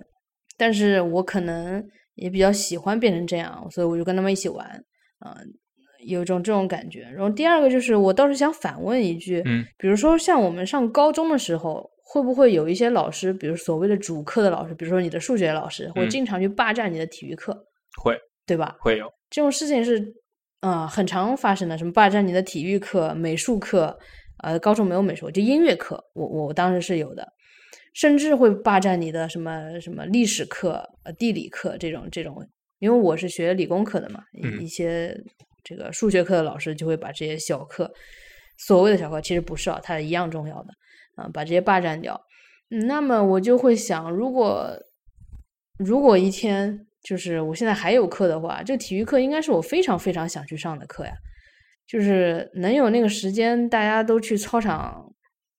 但是我可能也比较喜欢变成这样，所以我就跟他们一起玩，啊、有一种这种感觉。然后第二个就是，我倒是想反问一句，嗯比如说像我们上高中的时候，会不会有一些老师，比如所谓的主课的老师，比如说你的数学老师，会嗯经常去霸占你的体育课，会对吧？会有，这种事情是啊、很常发生的，什么霸占你的体育课、美术课，呃，高中没有美术，就音乐课，我我当时是有的，甚至会霸占你的什么什么历史课、呃地理课这种这种，因为我是学理工科的嘛，一些这个数学课的老师就会把这些小课，所谓的小课其实不是啊，它一样重要的啊、把这些霸占掉。嗯那么我就会想，如果如果一天就是我现在还有课的话，这体育课应该是我非常非常想去上的课呀。就是能有那个时间，大家都去操场。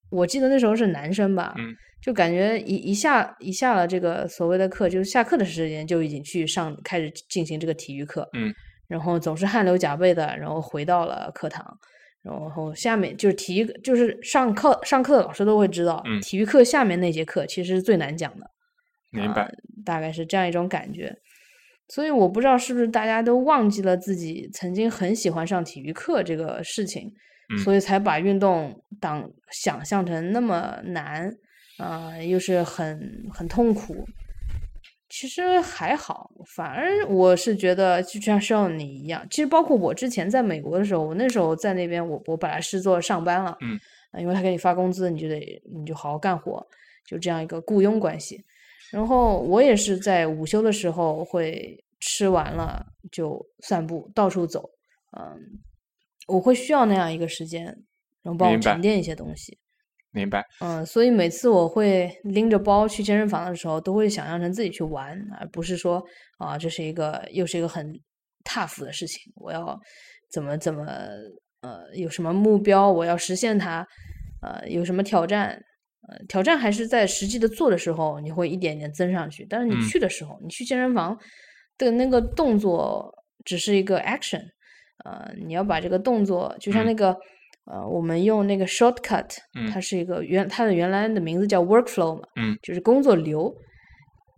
我记得那时候是男生吧，嗯就感觉一一下一下了这个所谓的课，就是下课的时间就已经去上开始进行这个体育课，嗯，然后总是汗流浃背的，然后回到了课堂，然后下面就是体育，就是上课上课的老师都会知道，嗯体育课下面那节课其实是最难讲的，明白啊，大概是这样一种感觉。所以我不知道是不是大家都忘记了自己曾经很喜欢上体育课这个事情，嗯所以才把运动当想象成那么难，啊、又是很很痛苦。其实还好，反而我是觉得，就像像你一样，其实包括我之前在美国的时候，我那时候在那边，我我本来是做上班了，嗯啊，因为他给你发工资，你就得你就好好干活，就这样一个雇佣关系。然后我也是在午休的时候会吃完了就散步，到处走，嗯，我会需要那样一个时间，然后帮我沉淀一些东西。明白，嗯，所以每次我会拎着包去健身房的时候，都会想象成自己去玩，而不是说啊，这是一个又是一个很 tough 的事情，我要怎么怎么呃有什么目标，我要实现它，呃有什么挑战，呃挑战还是在实际的做的时候，你会一点点增上去，但是你嗯去的时候，你去健身房的那个动作只是一个 action，呃，你要把这个动作，就像嗯那个。呃，我们用那个 shortcut，嗯它是一个原它的原来的名字叫 workflow 嘛，嗯，就是工作流。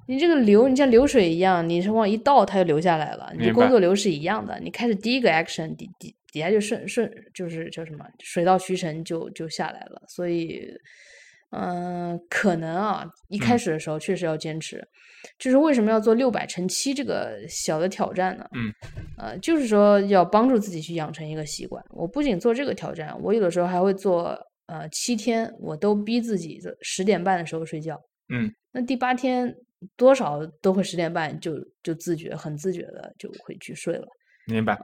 你这个流，你像流水一样，你是往一倒，它就流下来了。你工作流是一样的，你开始第一个 action，底底底下就顺顺，就是叫什么水到渠成就就下来了。所以，嗯、可能啊，一开嗯始的时候确实要坚持。就是为什么要做六百乘七这个小的挑战呢？嗯，呃，就是说要帮助自己去养成一个习惯。我不仅做这个挑战，我有的时候还会做呃七天，我都逼自己十点半的时候睡觉。嗯，那第八天多少都会十点半就就自觉很自觉的就会去睡了。明白，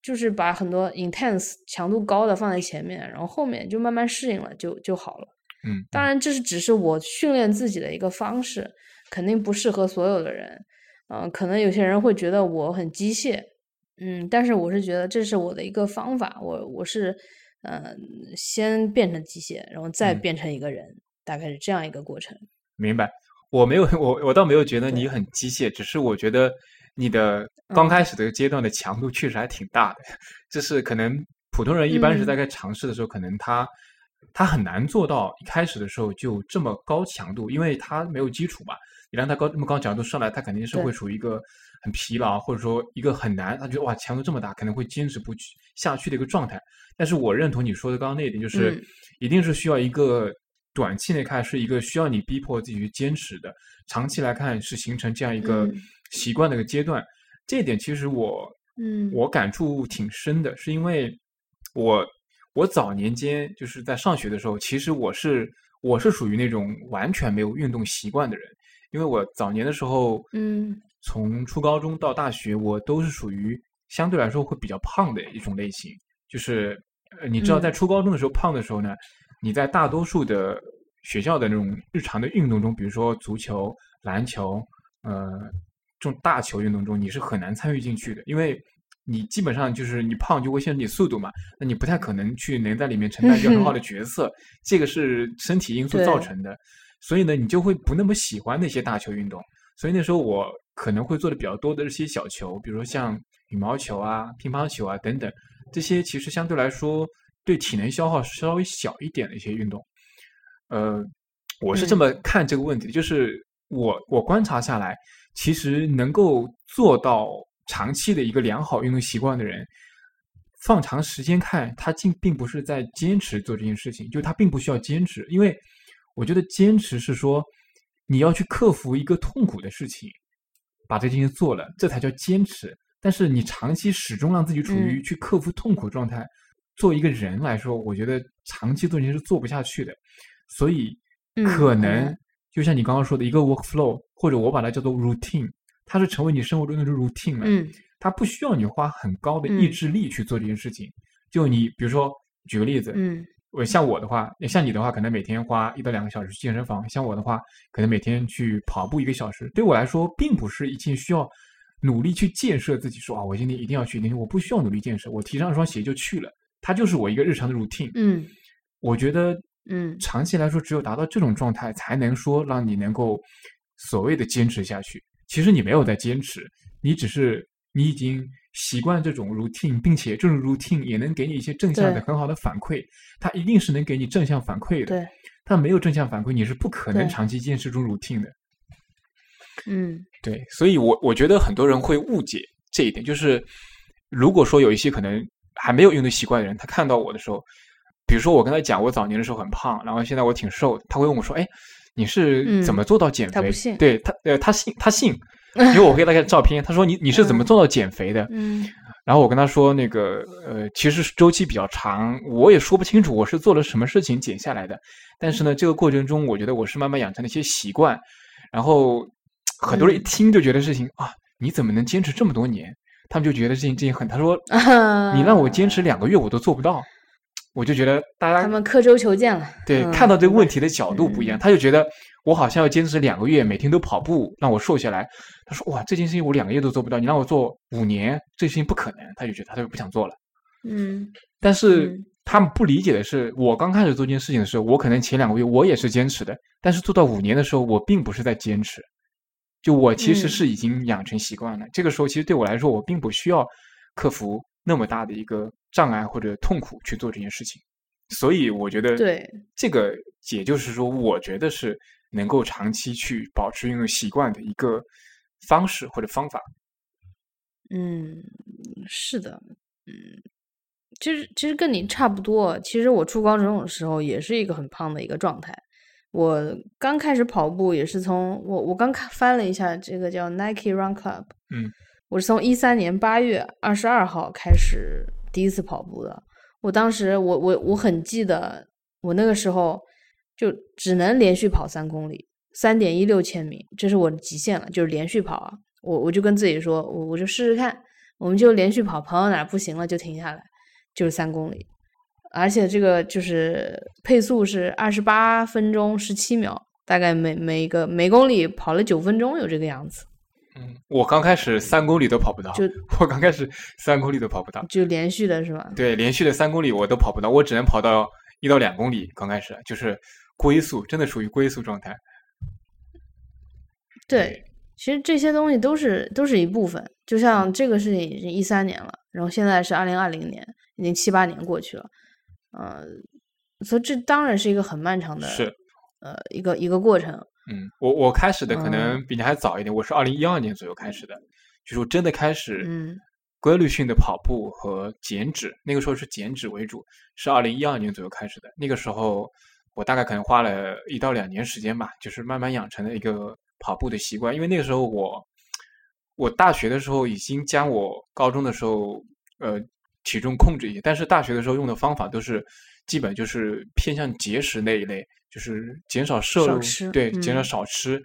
就是把很多 intense 强度高的放在前面，然后后面就慢慢适应了就就好了。嗯，当然，这是只是我训练自己的一个方式，肯定不适合所有的人。嗯、可能有些人会觉得我很机械，嗯，但是我是觉得这是我的一个方法。我我是嗯、呃先变成机械，然后再嗯变成一个人，大概是这样一个过程。明白。我没有，我我倒没有觉得你很机械，只是我觉得你的刚嗯开始的阶段的强度确实还挺大的，就是可能普通人一般是嗯在该尝试的时候，可能他他很难做到一开始的时候就这么高强度，因为他没有基础嘛。你让他高这么高强度上来，他肯定是会处于一个很疲劳，或者说一个很难，他觉得哇强度这么大，可能会坚持不去下去的一个状态。但是我认同你说的刚刚那一点，就是、嗯一定是需要一个短期内看是一个需要你逼迫自己去坚持的，长期来看是形成这样一个嗯习惯的一个阶段。这一点其实我嗯我感触挺深的，是因为我我早年间就是在上学的时候，其实我是我是属于那种完全没有运动习惯的人，因为我早年的时候，嗯。从初高中到大学，我都是属于相对来说会比较胖的一种类型，就是呃，你知道嗯。在初高中的时候胖的时候呢，你在大多数的学校的那种日常的运动中，比如说足球、篮球，呃，这种大球运动中，你是很难参与进去的，因为你基本上就是你胖就会限制你速度嘛，那你不太可能去能在里面承担一个很好的角色，这个是身体因素造成的，所以呢，你就会不那么喜欢那些大球运动。所以那时候我可能会做的比较多的是些小球，比如说像羽毛球啊、乒乓球啊等等，这些其实相对来说对体能消耗稍微小一点的一些运动。呃，我是这么看这个问题，就是我我观察下来，其实能够做到长期的一个良好运动习惯的人，放长时间看，他竟并不是在坚持做这件事情，就他并不需要坚持，因为我觉得坚持是说。你要去克服一个痛苦的事情，把这件事情做了，这才叫坚持。但是你长期始终让自己处于去克服痛苦状态，作为一个人来说，我觉得长期做这件事是做不下去的。所以，可能就像你刚刚说的一个 work flow，或者我把它叫做 routine，它是成为你生活中的 routine 了。嗯，它不需要你花很高的意志力去做这件事情。就你比如说，举个例子，嗯。我像我的话，像你的话，可能每天花一到两个小时去健身房；像我的话，可能每天去跑步一个小时。对我来说，并不是一件需要努力去建设自己。说啊，我今天一定要去，我不需要努力建设，我提上一双鞋就去了。它就是我一个日常的 routine。嗯，我觉得，嗯，长期来说，只有达到这种状态，才能说让你能够所谓的坚持下去。其实你没有在坚持，你只是你已经。习惯这种 routine，并且这种 routine 也能给你一些正向的很好的反馈，它一定是能给你正向反馈的。对，它没有正向反馈，你是不可能长期坚持这种 routine 的。嗯，对，所以我我觉得很多人会误解这一点，就是如果说有一些可能还没有运动习惯的人，他看到我的时候，比如说我跟他讲我早年的时候很胖，然后现在我挺瘦，他会问我说：“哎，你是怎么做到减肥？”他不信，对他呃，他信，他信。因为我给他看照片，他说你你是怎么做到减肥的？嗯，然后我跟他说那个呃，其实周期比较长，我也说不清楚我是做了什么事情减下来的。但是呢，这个过程中，我觉得我是慢慢养成了一些习惯。然后很多人一听就觉得事情啊，你怎么能坚持这么多年？他们就觉得事情这情很。他说 <laughs> 你让我坚持两个月我都做不到。我就觉得大家他们刻舟求剑了。对，看到这个问题的角度不一样，他就觉得我好像要坚持两个月，每天都跑步，让我瘦下来。他说：“哇，这件事情我两个月都做不到，你让我做五年，这事情不可能。”他就觉得他就不想做了。嗯，但是他们不理解的是，我刚开始做这件事情的时候，我可能前两个月我也是坚持的，但是做到五年的时候，我并不是在坚持，就我其实是已经养成习惯了。这个时候，其实对我来说，我并不需要克服那么大的一个。障碍或者痛苦去做这件事情，所以我觉得，对这个也就是说，我觉得是能够长期去保持运动习惯的一个方式或者方法。嗯，是的，嗯，其实其实跟你差不多。其实我初高中的时候也是一个很胖的一个状态。我刚开始跑步也是从我我刚看翻了一下这个叫 Nike Run Club，嗯，我是从一三年八月二十二号开始。第一次跑步的，我当时我我我很记得，我那个时候就只能连续跑三公里，三点一六千米，这是我的极限了，就是连续跑啊。我我就跟自己说，我我就试试看，我们就连续跑，跑到哪不行了就停下来，就是三公里，而且这个就是配速是二十八分钟十七秒，大概每每一个每公里跑了九分钟，有这个样子。嗯，我刚开始三公里都跑不到，就我刚开始三公里都跑不到，就连续的是吧？对，连续的三公里我都跑不到，我只能跑到一到两公里。刚开始就是龟速，真的属于龟速状态。对，其实这些东西都是都是一部分。就像这个事情已经一三年了，然后现在是二零二零年，已经七八年过去了，呃，所以这当然是一个很漫长的，是呃一个一个过程。嗯，我我开始的可能比你还早一点，我是二零一二年左右开始的，就是我真的开始嗯规律性的跑步和减脂，那个时候是减脂为主，是二零一二年左右开始的。那个时候我大概可能花了一到两年时间吧，就是慢慢养成了一个跑步的习惯。因为那个时候我我大学的时候已经将我高中的时候呃体重控制一些，但是大学的时候用的方法都是基本就是偏向节食那一类。就是减少摄入，对，减少少吃。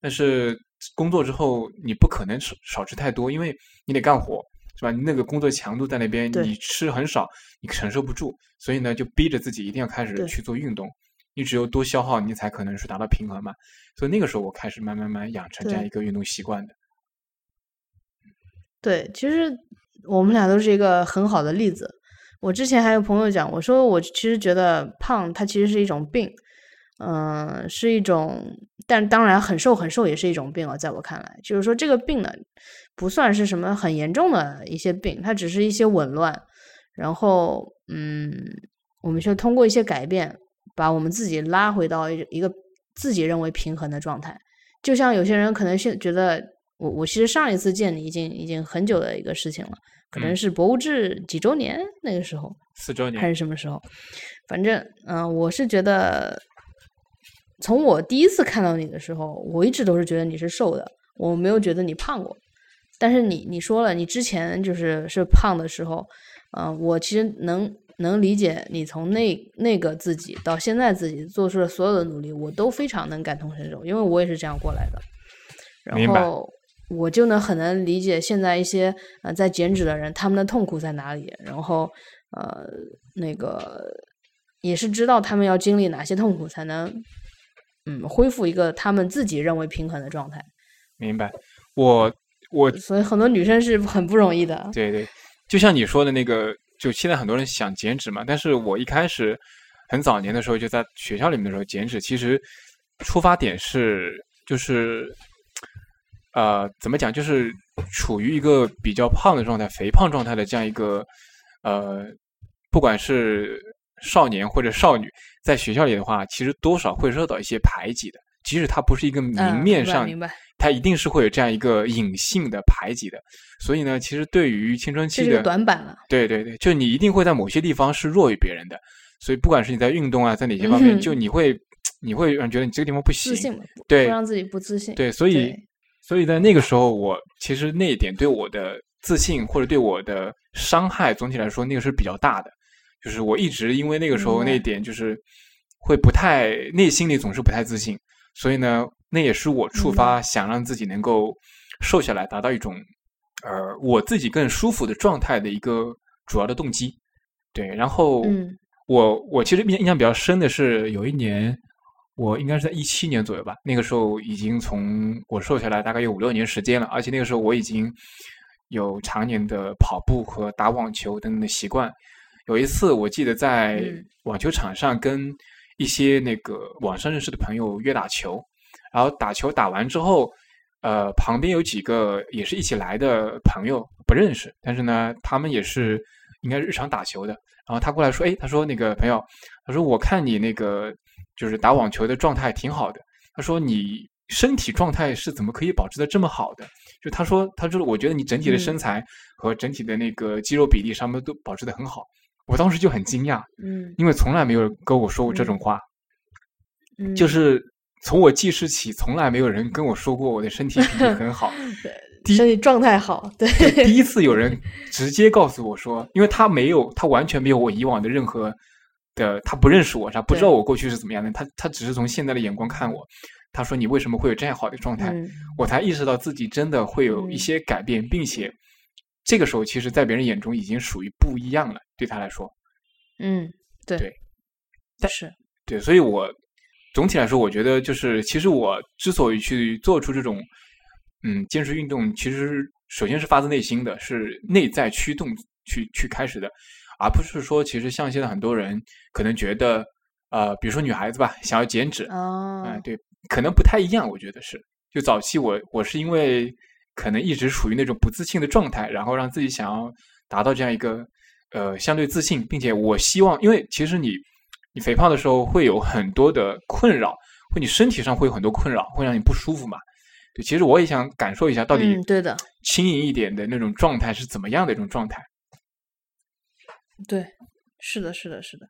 但是工作之后，你不可能少少吃太多，因为你得干活，是吧？你那个工作强度在那边，你吃很少，你承受不住。所以呢，就逼着自己一定要开始去做运动。你只有多消耗，你才可能是达到平衡嘛。所以那个时候我开始慢慢慢养成这样一个运动习惯的。对，其实我们俩都是一个很好的例子。我之前还有朋友讲，我说我其实觉得胖它其实是一种病，嗯，是一种，但当然很瘦很瘦也是一种病啊，在我看来，就是说这个病呢不算是什么很严重的一些病，它只是一些紊乱，然后嗯，我们需要通过一些改变，把我们自己拉回到一个自己认为平衡的状态。就像有些人可能现觉得我我其实上一次见你已经已经很久的一个事情了。可能是博物志几周年那个时候，四周年还是什么时候？反正，嗯，我是觉得，从我第一次看到你的时候，我一直都是觉得你是瘦的，我没有觉得你胖过。但是你你说了，你之前就是是胖的时候，嗯，我其实能能理解你从那那个自己到现在自己做出的所有的努力，我都非常能感同身受，因为我也是这样过来的。然后。我就能很能理解现在一些呃在减脂的人他们的痛苦在哪里，然后呃那个也是知道他们要经历哪些痛苦才能嗯恢复一个他们自己认为平衡的状态。明白，我我所以很多女生是很不容易的。对对，就像你说的那个，就现在很多人想减脂嘛，但是我一开始很早年的时候就在学校里面的时候减脂，其实出发点是就是。呃，怎么讲？就是处于一个比较胖的状态、肥胖状态的这样一个呃，不管是少年或者少女，在学校里的话，其实多少会受到一些排挤的。即使他不是一个明面上，他一定是会有这样一个隐性的排挤的。所以呢，其实对于青春期的短板了，对对对，就你一定会在某些地方是弱于别人的。所以不管是你在运动啊，在哪些方面，就你会你会让觉得你这个地方不行，对，让自己不自信，对，所以。所以在那个时候，我其实那一点对我的自信或者对我的伤害，总体来说那个是比较大的。就是我一直因为那个时候那一点，就是会不太内心里总是不太自信。所以呢，那也是我触发想让自己能够瘦下来，达到一种呃我自己更舒服的状态的一个主要的动机。对，然后我我其实印印象比较深的是有一年。我应该是在一七年左右吧，那个时候已经从我瘦下来大概有五六年时间了，而且那个时候我已经有常年的跑步和打网球等等的习惯。有一次我记得在网球场上跟一些那个网上认识的朋友约打球，然后打球打完之后，呃，旁边有几个也是一起来的朋友不认识，但是呢，他们也是应该日常打球的。然后他过来说：“哎，他说那个朋友，他说我看你那个。”就是打网球的状态挺好的。他说：“你身体状态是怎么可以保持的这么好的？”就他说：“他说我觉得你整体的身材和整体的那个肌肉比例上面都保持的很好。”我当时就很惊讶，嗯，因为从来没有人跟我说过这种话，就是从我记事起，从来没有人跟我说过我的身体比例很好，<laughs> 身体状态好。对，第一次有人 <laughs> 直接告诉我说，因为他没有，他完全没有我以往的任何。的他不认识我，他不知道我过去是怎么样的，他他只是从现在的眼光看我。他说：“你为什么会有这样好的状态？”我才意识到自己真的会有一些改变，并且这个时候，其实，在别人眼中已经属于不一样了。对他来说，嗯，对对，但是对，所以我总体来说，我觉得就是，其实我之所以去做出这种嗯坚持运动，其实首先是发自内心的，是内在驱动去去开始的。而不是说，其实像现在很多人可能觉得，呃，比如说女孩子吧，想要减脂，啊，对，可能不太一样。我觉得是，就早期我我是因为可能一直处于那种不自信的状态，然后让自己想要达到这样一个呃相对自信，并且我希望，因为其实你你肥胖的时候会有很多的困扰，会你身体上会有很多困扰，会让你不舒服嘛。对，其实我也想感受一下，到底对的轻盈一点的那种状态是怎么样的一种状态。对，是的，是的，是的，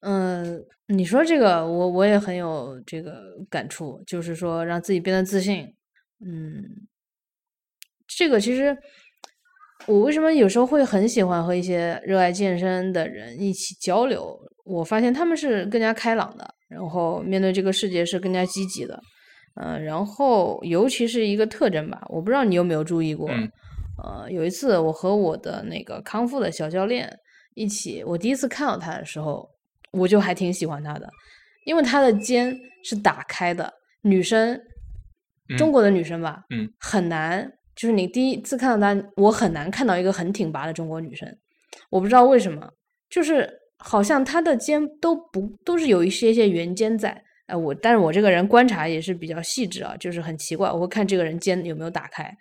嗯，你说这个，我我也很有这个感触，就是说让自己变得自信，嗯，这个其实我为什么有时候会很喜欢和一些热爱健身的人一起交流？我发现他们是更加开朗的，然后面对这个世界是更加积极的，嗯，然后尤其是一个特征吧，我不知道你有没有注意过，呃，有一次我和我的那个康复的小教练。一起，我第一次看到他的时候，我就还挺喜欢他的，因为他的肩是打开的，女生，嗯中国的女生吧，嗯，很难，就是你第一次看到她，我很难看到一个很挺拔的中国女生，我不知道为什么，就是好像她的肩都不都是有一些些圆肩在。哎，我但是我这个人观察也是比较细致啊，就是很奇怪，我会看这个人肩有没有打开。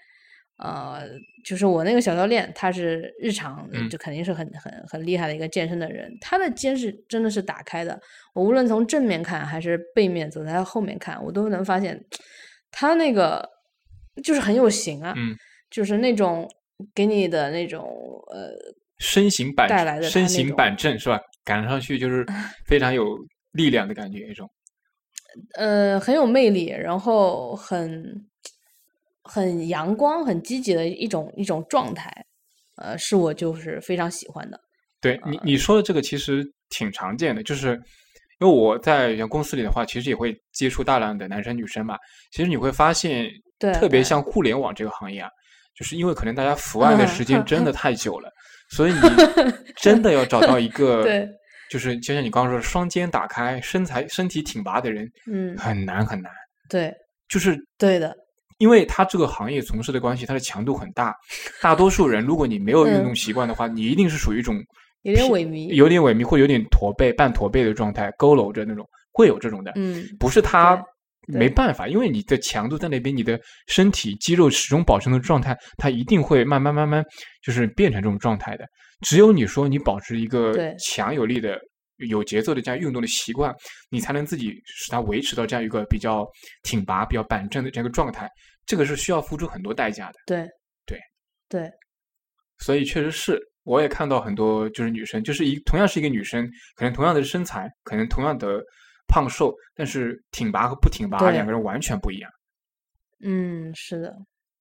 呃，就是我那个小教练，他是日常嗯就肯定是很很很厉害的一个健身的人，他的肩是真的是打开的。我无论从正面看还是背面走在他后面看，我都能发现他那个就是很有型啊，嗯，就是那种给你的那种呃，身形板带来的身形板正是吧？赶上去就是非常有力量的感觉，一种。<laughs> 呃，很有魅力，然后很很阳光、很积极的一种一种状态，呃，是我就是非常喜欢的。对你你说的这个其实挺常见的，就是因为我在原公司里的话，其实也会接触大量的男生女生嘛。其实你会发现，对特别像互联网这个行业啊，就是因为可能大家 <laughs> 伏案的时间真的太久了，所以你真的要找到一个，<laughs> 对，就是就像你刚刚说的，双肩打开、身材身体挺拔的人，嗯，很难很难。对，就是对的，因为他这个行业从事的关系，它的强度很大。大多数人，如果你没有运嗯动习惯的话，你一定是属于一种有点萎靡。有点萎靡或有点驼背、半驼背的状态，佝偻着那种，会有这种的。嗯，不是他没办法，因为你的强度在那边，你的身体肌肉始终保持的状态，它一定会慢慢慢慢就是变成这种状态的。只有你说你保持一个强有力的、有节奏的这样运动的习惯，你才能自己使它维持到这样一个比较挺拔、比较板正的这样一个状态。这个是需要付出很多代价的。对，对，对，所以确实是，我也看到很多就是女生，就是一同样是一个女生，可能同样的身材，可能同样的胖瘦，但是挺拔和不挺拔两个人完全不一样。嗯，是的，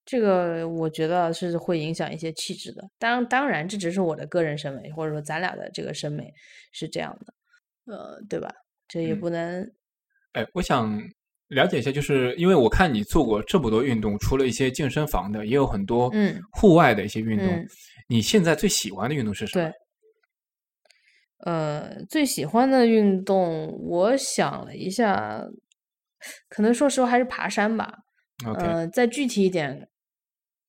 这个我觉得是会影响一些气质的。当当然，这只是我的个人审美，或者说咱俩的这个审美是这样的，呃，对吧？这也嗯不能，哎，我想了解一下，就是因为我看你做过这么多运动，除了一些健身房的，也有很多嗯户外的一些运动。嗯你现在最喜欢的运动是什么？对。呃，最喜欢的运动，我想了一下，可能说实话还是爬山吧。OK，、呃，再具体一点，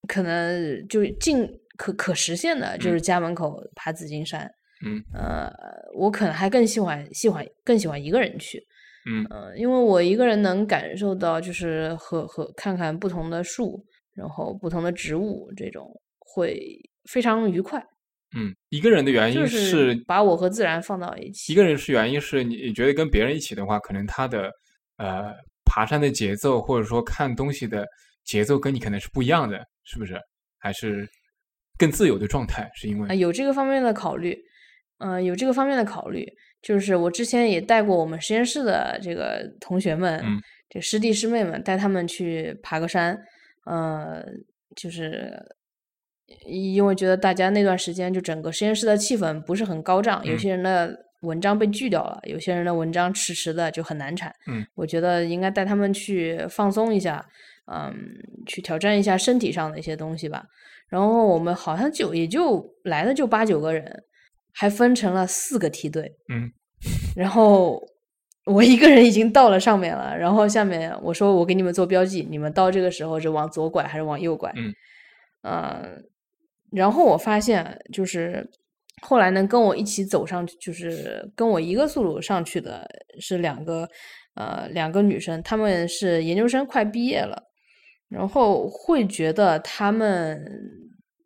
可能就近可可实现的，就嗯是家门口爬紫金山。嗯呃，我可能还更喜欢喜欢更喜欢一个人去。嗯呃，因为我一个人能感受到，就是和和看看不同的树，然后不同的植物，这种会非常愉快。嗯，一个人的原因就是把我和自然放到一起。一个人是原因是你你觉得跟别人一起的话，可能他的呃爬山的节奏或者说看东西的节奏跟你可能是不一样的，是不是？还是更自由的状态？是因为、啊，有这个方面的考虑，嗯、有这个方面的考虑，就是我之前也带过我们实验室的这个同学们，嗯这师弟师妹们，带他们去爬个山，呃，就是因为觉得大家那段时间就整个实验室的气氛不是很高涨，有嗯些人的文章被拒掉了，有些人的文章迟迟的就很难产，嗯，我觉得应该带他们去放松一下，嗯，去挑战一下身体上的一些东西吧。然后我们好像就也就来了就八九个人，还分成了四个梯队。嗯，<laughs> 然后我一个人已经到了上面了，然后下面我说我给你们做标记，你们到这个时候是往左拐还是往右拐？嗯，呃，然后我发现就是后来呢跟我一起走上去，就是跟我一个速度上去的是两个呃两个女生，她们是研究生快毕业了。然后会觉得她们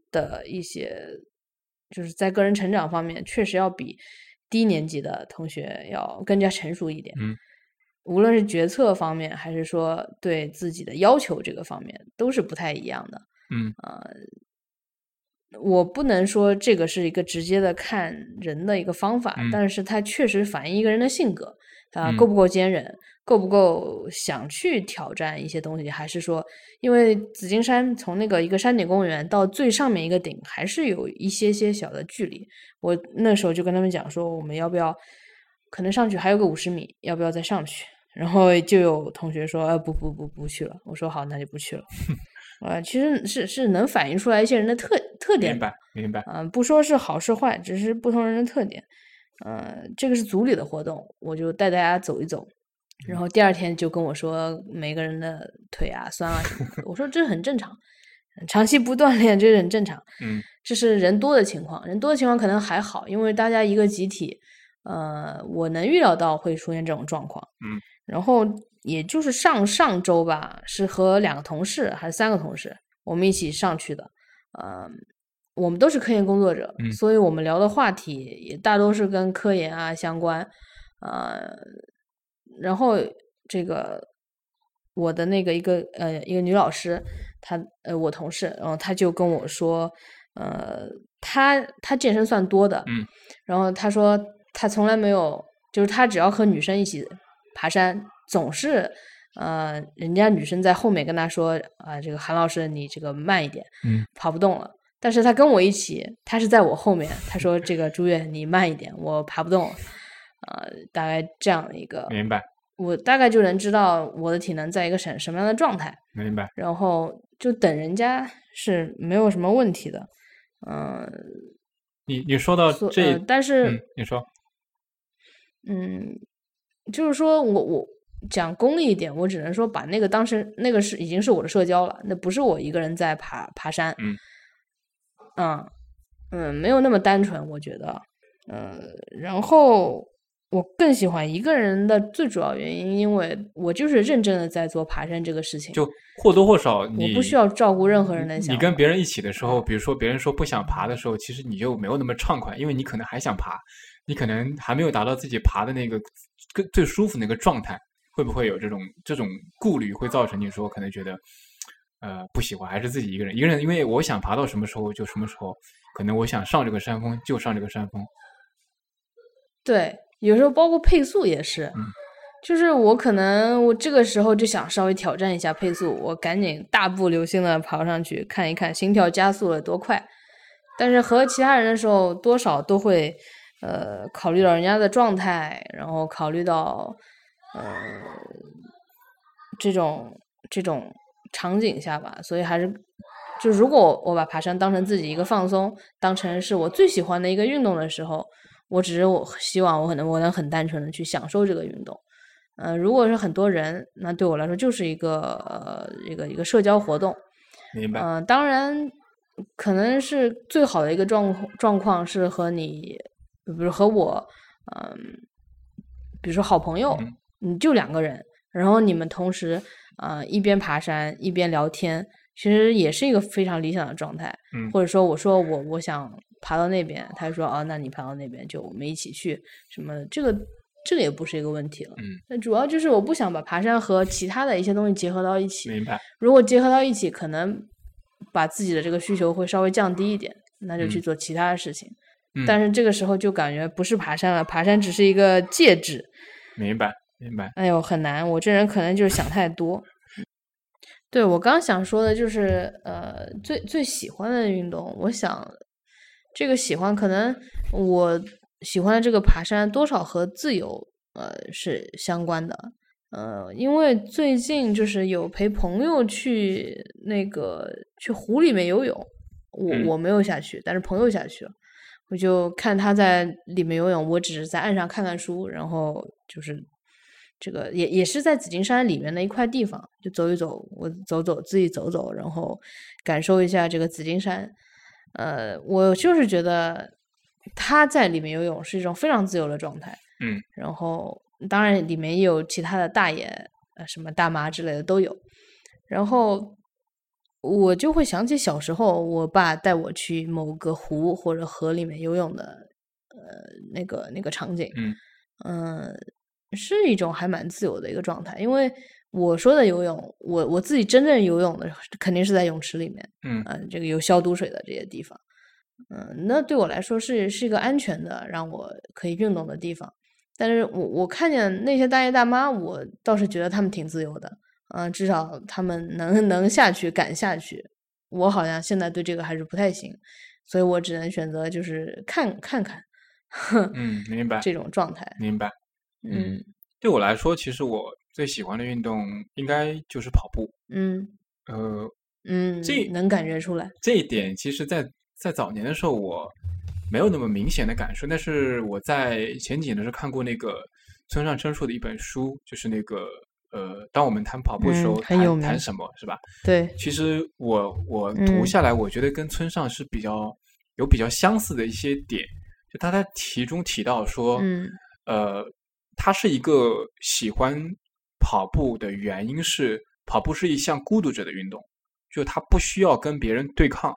的一些就是在个人成长方面，确实要比低年级的同学要更加成熟一点。嗯，无论是决策方面，还是说对自己的要求这个方面，都是不太一样的。嗯呃，我不能说这个是一个直接的看人的一个方法，嗯但是它确实反映一个人的性格，啊、嗯够不够坚韧，够不够想去挑战一些东西，还是说，因为紫金山从那个一个山顶公园到最上面一个顶，还是有一些些小的距离。我那时候就跟他们讲说，我们要不要，可能上去还有个五十米，要不要再上去？然后就有同学说，呃，不不不不去了。我说好，那就不去了。<laughs> 呃，其实是是能反映出来一些人的特特点，明白明白。嗯、不说是好是坏，只是不同人的特点。呃，这个是组里的活动，我就带大家走一走，然后第二天就跟我说每个人的腿啊酸啊什么的，我说这很正常，长期不锻炼这是很正常，<laughs> 嗯这是人多的情况，人多的情况可能还好，因为大家一个集体，呃，我能预料到会出现这种状况，嗯，然后也就是上上周吧，是和两个同事还是三个同事，我们一起上去的，嗯，我们都是科研工作者，嗯。所以我们聊的话题也大多是跟科研啊相关，呃，然后这个我的那个一个呃一个女老师，她呃我同事，然后她就跟我说，呃，她她健身算多的，嗯，然后她说她从来没有，就是她只要和女生一起爬山，总是呃人家女生在后面跟他说啊、这个韩老师你这个慢一点，嗯，跑不动了。但是他跟我一起，他是在我后面，他说这个朱越你慢一点，我爬不动了，呃，大概这样的一个明白。我大概就能知道我的体能在一个什什么样的状态，明白。然后就等人家是没有什么问题的，嗯、你你说到这，呃但是嗯，你说，嗯，就是说我我讲功利一点，我只能说把那个当成那个是已经是我的社交了，那不是我一个人在爬爬山，嗯嗯嗯，没有那么单纯，我觉得，呃，然后我更喜欢一个人的最主要原因，因为我就是认真的在做爬山这个事情，就或多或少你我不需要照顾任何人的想。你跟别人一起的时候，比如说别人说不想爬的时候，其实你就没有那么畅快，因为你可能还想爬，你可能还没有达到自己爬的那个更最舒服那个状态，会不会有这种这种顾虑，会造成你说可能觉得呃不喜欢，还是自己一个人？一个人，因为我想爬到什么时候就什么时候，可能我想上这个山峰就上这个山峰，对，有时候包括配速也是，嗯。就是我可能我这个时候就想稍微挑战一下配速，我赶紧大步流星的跑上去看一看心跳加速了多快。但是和其他人的时候，多少都会呃考虑到人家的状态，然后考虑到呃这种这种场景下吧，所以还是就如果我把爬山当成自己一个放松，当成是我最喜欢的一个运动的时候，我只是我希望我可能我能很单纯的去享受这个运动。呃，如果是很多人，那对我来说就是一个呃一个一个社交活动。明白？嗯、当然，可能是最好的一个状状况是和你，比如和我，嗯、比如说好朋友，嗯你就两个人，然后你们同时啊、呃一边爬山一边聊天，其实也是一个非常理想的状态。嗯或者说我说我我想爬到那边，他说哦，那你爬到那边就我们一起去，什么这个这个也不是一个问题了。嗯，那主要就是我不想把爬山和其他的一些东西结合到一起。明白？如果结合到一起，可能把自己的这个需求会稍微降低一点，那就去嗯做其他的事情。嗯但是这个时候就感觉不是爬山了，爬山只是一个介质。明白？明白？哎呦，很难，我这人可能就是想太多。对我刚想说的就是，呃，最最喜欢的运动，我想这个喜欢可能我喜欢的这个爬山多少和自由呃是相关的，呃，因为最近就是有陪朋友去那个去湖里面游泳，我嗯我没有下去，但是朋友下去了。我就看他在里面游泳，我只是在岸上看看书，然后就是这个也也是在紫金山里面的一块地方，就走一走，我走走自己走走，然后感受一下这个紫金山。呃，我就是觉得他在里面游泳是一种非常自由的状态。嗯，然后当然里面也有其他的大爷、呃什么大妈之类的都有。然后我就会想起小时候我爸带我去某个湖或者河里面游泳的呃那个那个场景。嗯嗯，是一种还蛮自由的一个状态，因为我说的游泳，我我自己真正游泳的肯定是在泳池里面，嗯呃，这个有消毒水的这些地方，嗯，那对我来说是是一个安全的让我可以运动的地方。但是我我看见那些大爷大妈，我倒是觉得他们挺自由的，嗯、至少他们能能下去，敢下去。我好像现在对这个还是不太行，所以我只能选择就是看看看 <laughs> 嗯，明白？这种状态。明白？嗯对我来说，其实我最喜欢的运动应该就是跑步。嗯呃，嗯，这能感觉出来。这一点其实在，在早年的时候我没有那么明显的感受，但是我在前几年的时候看过那个村上春树的一本书，就是那个呃，当我们谈跑步的时嗯候，谈谈什么是吧？对，其实我我读嗯下来，我觉得跟村上是比较有比较相似的一些点。就他在题中提到说，嗯呃，他是一个喜欢跑步的原因是，跑步是一项孤独者的运动，就他不需要跟别人对抗，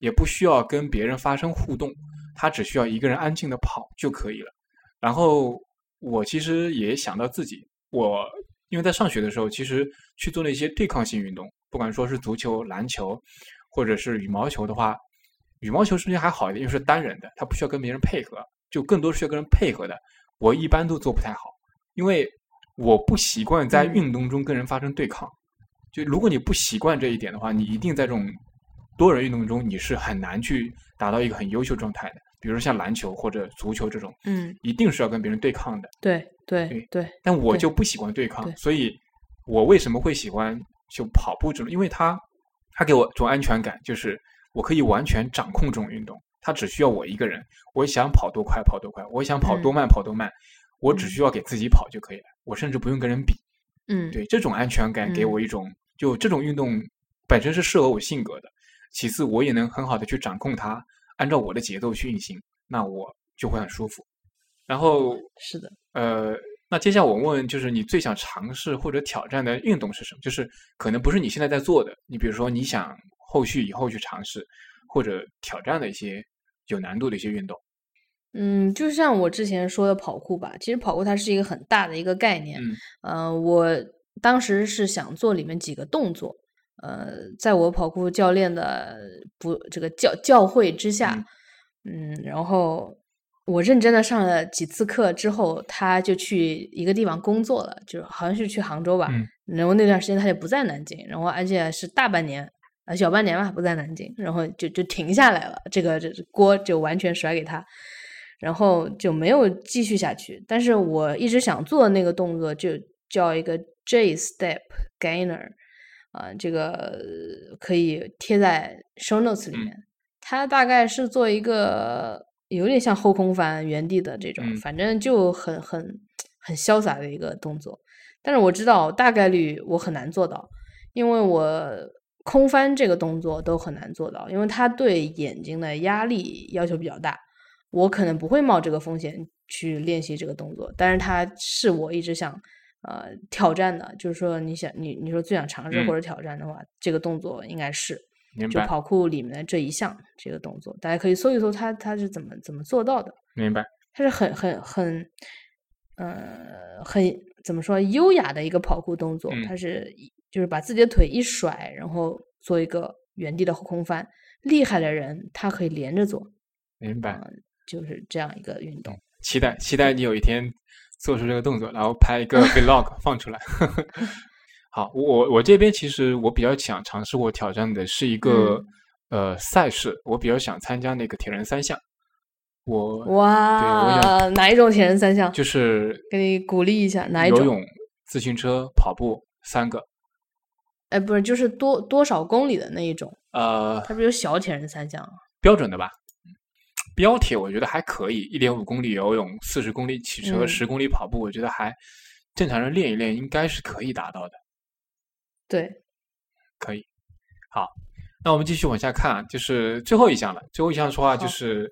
也不需要跟别人发生互动，他只需要一个人安静的跑就可以了。然后我其实也想到自己，我因为在上学的时候，其实去做那些对抗性运动，不管说是足球、篮球，或者是羽毛球的话，羽毛球实际上还好一点，因为是单人的，它不需要跟别人配合，就更多是需要跟人配合的。我一般都做不太好，因为我不习惯在嗯运动中跟人发生对抗。就如果你不习惯这一点的话，你一定在这种多人运动中，你是很难去达到一个很优秀状态的。比如说像篮球或者足球这种，嗯，一定是要跟别人对抗的。对对对对，但我就不喜欢对抗对，所以我为什么会喜欢就跑步这种？因为它它给我这种安全感，就是我可以完全掌控这种运动，它只需要我一个人，我想跑多快跑多快，我想跑多慢跑多慢，我只嗯需要给自己跑就可以了，我甚至不用跟人比。嗯对，这种安全感给嗯我一种，就这种运动本身是适合我性格的，其次我也能很好的去掌控它，按照我的节奏去运行，那我就会很舒服。然后是的，呃，那接下来我问，就是你最想尝试或者挑战的运动是什么？就是可能不是你现在在做的，你比如说你想后续以后去尝试或者挑战的一些有难度的一些运动。嗯，就像我之前说的跑酷吧，其实跑酷它是一个很大的一个概念。嗯呃，我当时是想做里面几个动作，呃，在我跑酷教练的不这个教教诲之下，嗯然后我认真的上了几次课之后，他就去一个地方工作了，就是好像是去杭州吧。嗯然后那段时间他就不在南京，然后而且是大半年。啊，小半年吧，不在南京，然后就就停下来了，这个这锅就完全甩给他，然后就没有继续下去。但是我一直想做的那个动作就叫一个 J Step Gainer，啊、这个呃可以贴在 show notes 里嗯面。它大概是做一个有点像后空翻、原地的这种，嗯反正就很很很潇洒的一个动作。但是我知道大概率我很难做到，因为我空翻这个动作都很难做到，因为它对眼睛的压力要求比较大。我可能不会冒这个风险去练习这个动作，但是它是我一直想呃挑战的，就是说你想你你说最想尝试嗯或者挑战的话，这个动作应该是，就跑酷里面的这一项这个动作，大家可以搜一搜它它是怎么怎么做到的。明白。它是很很很，呃，很怎么说优雅的一个跑酷动作。嗯它是就是把自己的腿一甩，然后做一个原地的后空翻。厉害的人他可以连着做，明白，就是这样一个运动。期待期待你有一天做出这个动作，然后拍一个 <laughs> vlog 放出来。好，我我这边其实我比较想尝试或挑战的是一个、呃赛事，我比较想参加那个铁人三项。我哇，哪一种铁人三项？就是给你鼓励一下，哪一种？游泳、自行车、跑步三个。哎，不是，就是多多少公里的那一种？呃，它不是有小铁人三项啊？标准的吧？标铁我觉得还可以，一点五公里游泳，四十公里骑车，嗯十、公里跑步，我觉得还正常人练一练应该是可以达到的。对，可以。好，那我们继续往下看啊，就是最后一项了。最后一项说话就是，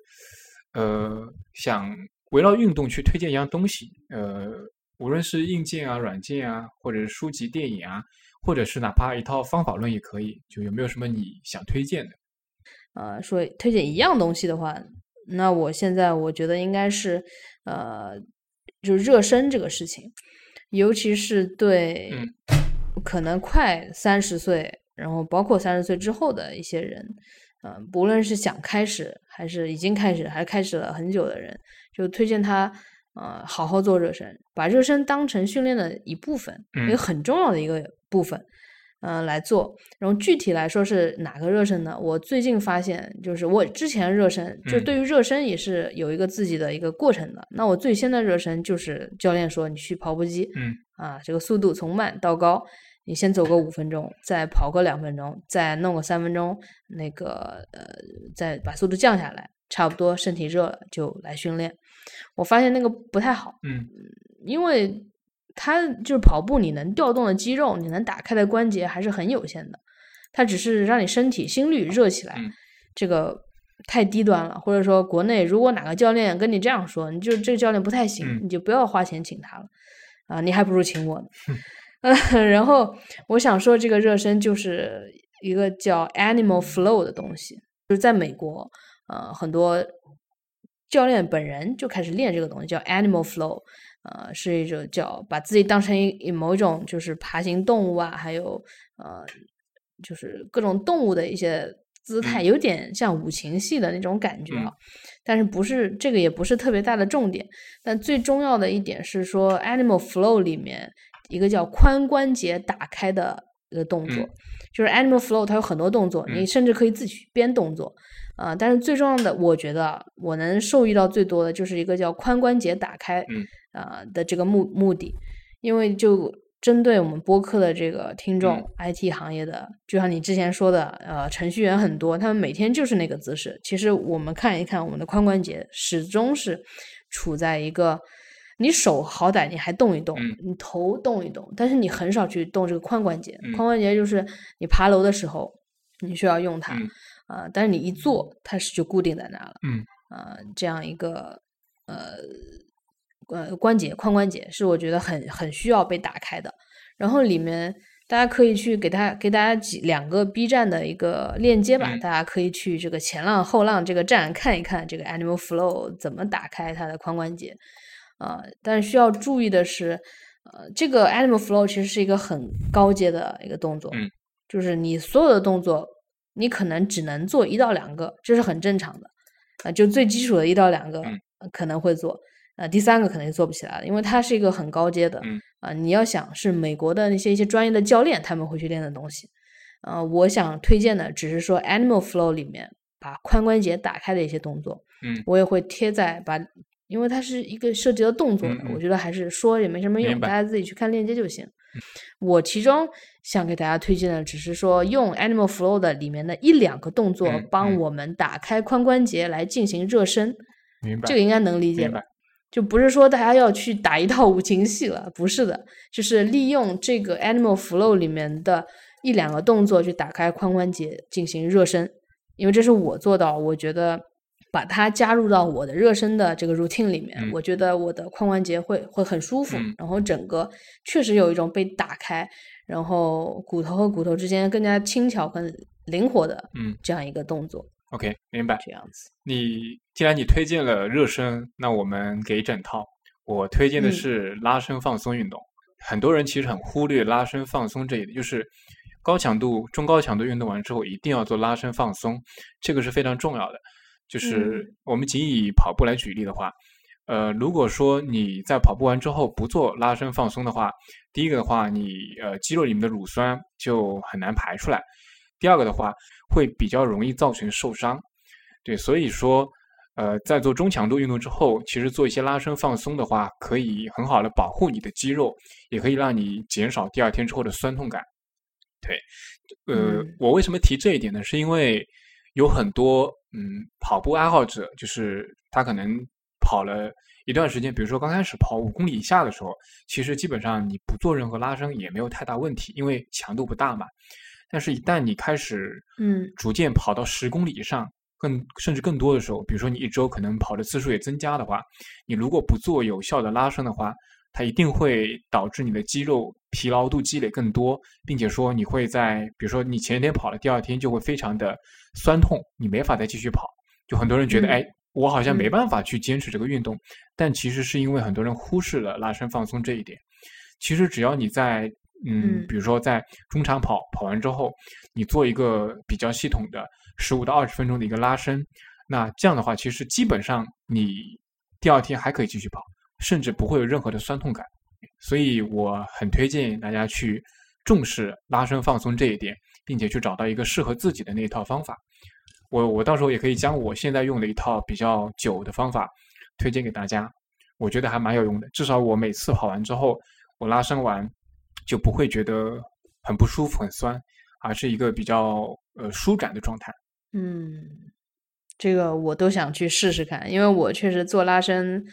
呃，想围绕运动去推荐一样东西，呃，无论是硬件啊、软件啊，或者是书籍、电影啊，或者是哪怕一套方法论也可以。就有没有什么你想推荐的？呃，说推荐一样东西的话，那我现在我觉得应该是，呃，就热身这个事情，尤其是对嗯可能快三十岁，然后包括三十岁之后的一些人，呃，不论是想开始还是已经开始，还是开始了很久的人，就推荐他呃好好做热身，把热身当成训练的一部分，一嗯个很重要的一个部分。嗯、来做，然后具体来说是哪个热身呢？我最近发现，就是我之前热身，就对于热身也是有一个自己的一个过程的。那我最先的热身就是教练说你去跑步机，嗯啊，这个速度从慢到高，你先走个五分钟，再跑个两分钟，再弄个三分钟，那个呃，再把速度降下来，差不多身体热了就来训练。我发现那个不太好，嗯，因为它就是跑步，你能调动的肌肉，你能打开的关节还是很有限的。它只是让你身体心率热起来，这个太低端了。或者说，国内如果哪个教练跟你这样说，你就这个教练不太行，你就不要花钱请他了啊，你还不如请我呢。<laughs> 然后我想说，这个热身就是一个叫 Animal Flow 的东西，就是在美国，呃，很多教练本人就开始练这个东西，叫 Animal Flow，呃，是一种叫把自己当成一某一种就是爬行动物啊，还有呃。就是各种动物的一些姿态，有点像五禽戏的那种感觉啊，但是不是这个也不是特别大的重点。但最重要的一点是说，Animal Flow 里面一个叫髋关节打开的一个动作，就是 Animal Flow 它有很多动作，你甚至可以自己编动作啊。但是最重要的，我觉得我能受益到最多的就是一个叫髋关节打开啊的这个目目的，因为就。针对我们播客的这个听众，IT 行业的，就像你之前说的，呃，程序员很多，他们每天就是那个姿势。其实我们看一看，我们的髋关节始终是处在一个，你手好歹你还动一动，你头动一动，但是你很少去动这个髋关节。髋关节就是你爬楼的时候你需要用它，啊，但是你一坐，它是就固定在那了。嗯，啊，这样一个呃。呃，关节髋关节是我觉得很很需要被打开的。然后里面大家可以去给他给大家几两个 B 站的一个链接吧，大家可以去这个前浪后浪这个站看一看这个 Animal Flow 怎么打开它的髋关节。啊，但是需要注意的是，呃，这个 Animal Flow 其实是一个很高阶的一个动作，就是你所有的动作你可能只能做一到两个，这是很正常的。啊，就最基础的一到两个可能会做。呃，第三个可能就做不起来了，因为它是一个很高阶的，啊，你要想是美国的那些一些专业的教练他们会去练的东西，呃，我想推荐的只是说 Animal Flow 里面把髋关节打开的一些动作，嗯，我也会贴在把，因为它是一个涉及到动作的，我觉得还是说也没什么用，大家自己去看链接就行。我其中想给大家推荐的只是说用 Animal Flow 的里面的一两个动作帮我们打开髋关节来进行热身，明白，这个应该能理解吧？就不是说大家要去打一套 <laughs> 五禽戏了，不是的，就是利用这个 Animal Flow 里面的一两个动作去打开髋关节进行热身，因为这是我做到，我觉得把它加入到我的热身的这个 routine 里面，我觉得我的髋关节会会很舒服，然后整个确实有一种被打开，然后骨头和骨头之间更加轻巧、更灵活的这样一个动作。OK，明白。这样子，你既然你推荐了热身，那我们给整套。我推荐的是拉伸放松运动。很多人其实很忽略拉伸放松这一点，就是高强度、中高强度运动完之后一定要做拉伸放松，这个是非常重要的。就是我们仅以跑步来举例的话，呃，如果说你在跑步完之后不做拉伸放松的话，第一个的话，你呃肌肉里面的乳酸就很难排出来。第二个的话，会比较容易造成受伤，对，所以说，呃，在做中强度运动之后，其实做一些拉伸放松的话，可以很好的保护你的肌肉，也可以让你减少第二天之后的酸痛感。对，呃，我为什么提这一点呢？是因为有很多嗯跑步爱好者，就是他可能跑了一段时间，比如说刚开始跑五公里以下的时候，其实基本上你不做任何拉伸也没有太大问题，因为强度不大嘛。但是，一旦你开始，嗯，逐渐跑到十公里以上，更甚至更多的时候，比如说你一周可能跑的次数也增加的话，你如果不做有效的拉伸的话，它一定会导致你的肌肉疲劳度积累更多，并且说你会在，比如说你前一天跑了，第二天就会非常的酸痛，你没法再继续跑。就很多人觉得，哎，我好像没办法去坚持这个运动，但其实是因为很多人忽视了拉伸放松这一点。其实只要你在。嗯，比如说在中长跑跑完之后，你做一个比较系统的十五到二十分钟的一个拉伸，那这样的话，其实基本上你第二天还可以继续跑，甚至不会有任何的酸痛感。所以我很推荐大家去重视拉伸放松这一点，并且去找到一个适合自己的那一套方法。我我到时候也可以将我现在用的一套比较久的方法推荐给大家，我觉得还蛮有用的。至少我每次跑完之后，我拉伸完。就不会觉得很不舒服、很酸，而是一个比较呃舒展的状态。嗯，这个我都想去试试看，因为我确实做拉伸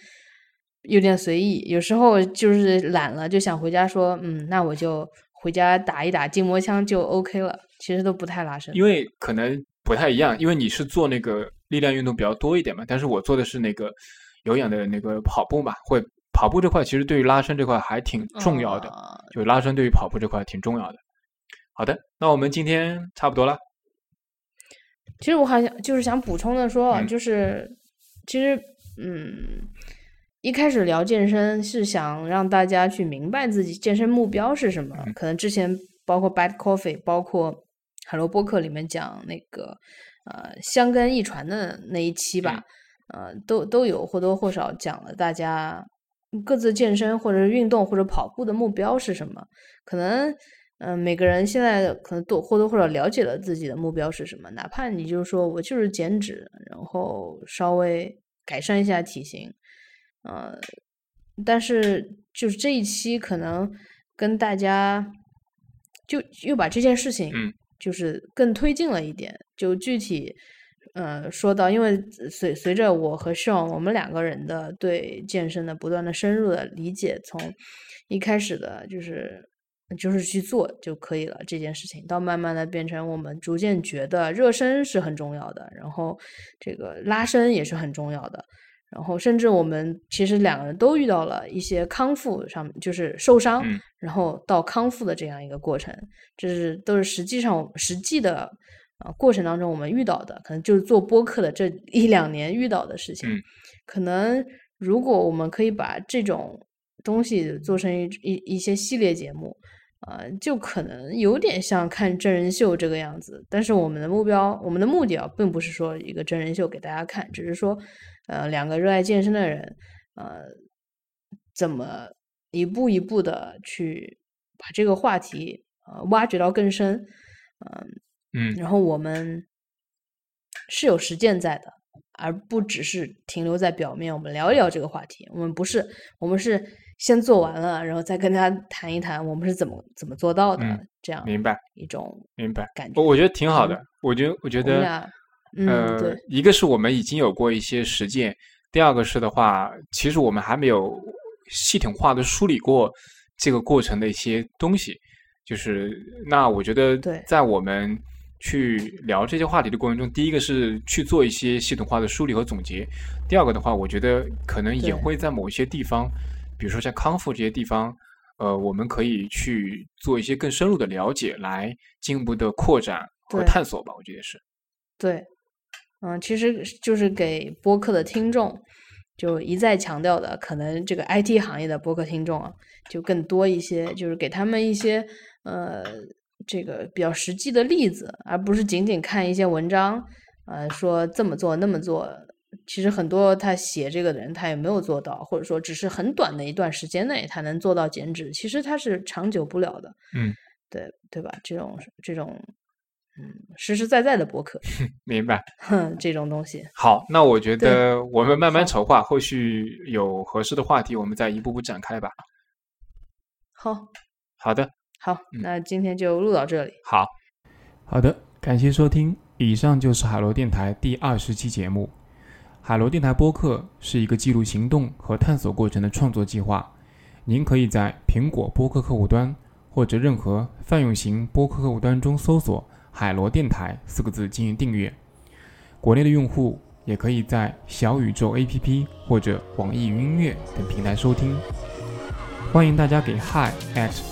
有点随意，有时候就是懒了，就想回家说，嗯，那我就回家打一打筋膜枪就 OK 了。其实都不太拉伸，因为可能不太一样，因为你是做那个力量运动比较多一点嘛，但是我做的是那个有氧的那个跑步嘛，会跑步这块其实对于拉伸这块还挺重要的，就拉伸对于跑步这块挺重要的。好的，那我们今天差不多了。其实我好像就是想补充的说，就是其实嗯，一开始聊健身是想让大家去明白自己健身目标是什么，可能之前包括 Bad Coffee，包括海螺播客里面讲那个呃香根一传的那一期吧，呃，都都有或多或少讲了大家各自健身或者运动或者跑步的目标是什么，可能。嗯，每个人现在可能多或多或少了解了自己的目标是什么，哪怕你就是说我就是减脂，然后稍微改善一下体型，呃，但是就是这一期可能跟大家就又把这件事情，就是更推进了一点，就具体呃说到，因为随随着我和 Sean 我们两个人的对健身的不断的深入的理解，从一开始的就是。就是去做就可以了这件事情，到慢慢的变成我们逐渐觉得热身是很重要的，然后这个拉伸也是很重要的，然后甚至我们其实两个人都遇到了一些康复上，就是受伤，然后到康复的这样一个过程，这是都是实际上实际的啊过程当中我们遇到的，可能就是做播客的这一两年遇到的事情，可能如果我们可以把这种东西做成一一一些系列节目。呃，就可能有点像看真人秀这个样子，但是我们的目标，我们的目的啊，并不是说一个真人秀给大家看，只是说，呃，两个热爱健身的人，呃，怎么一步一步的去把这个话题呃挖掘到更深，嗯嗯，然后我们是有实践在的，而不只是停留在表面，我们聊一聊这个话题，我们不是，我们是。先做完了，然后再跟他谈一谈，我们是怎么怎么做到的？这样明白一种明白感觉，我觉得挺好的。我觉得我觉得，呃，一个是我们已经有过一些实践，第二个是的话，其实我们还没有系统化的梳理过这个过程的一些东西。就是那我觉得，在我们去聊这些话题的过程中，第一个是去做一些系统化的梳理和总结，第二个的话，我觉得可能也会在某一些地方。比如说像康复这些地方，呃，我们可以去做一些更深入的了解，来进一步的扩展和探索吧。我觉得是。对，嗯，其实就是给播客的听众，就一再强调的，可能这个 IT 行业的播客听众啊，就更多一些，就是给他们一些呃，这个比较实际的例子，而不是仅仅看一些文章，呃，说这么做那么做。其实很多他写这个的人，他也没有做到，或者说只是很短的一段时间内他能做到减脂，其实他是长久不了的。嗯，对对吧？这种这种，嗯，实实在在的博客，<laughs> 明白。<laughs> 哼，这种东西。好，那我觉 <laughs> 得我们慢慢筹划，后续有合适的话题，我们再一步步展开吧。好，好的，好，那今天就录到这里。好，好的，感谢收听，以上就是海螺电台第二十期节目。海螺电台播客是一个记录行动和探索过程的创作计划。您可以在苹果播客客户端或者任何泛用型播客客户端中搜索“海螺电台”四个字进行订阅。国内的用户也可以在小宇宙 APP 或者网易云音乐等平台收听。欢迎大家给 hi at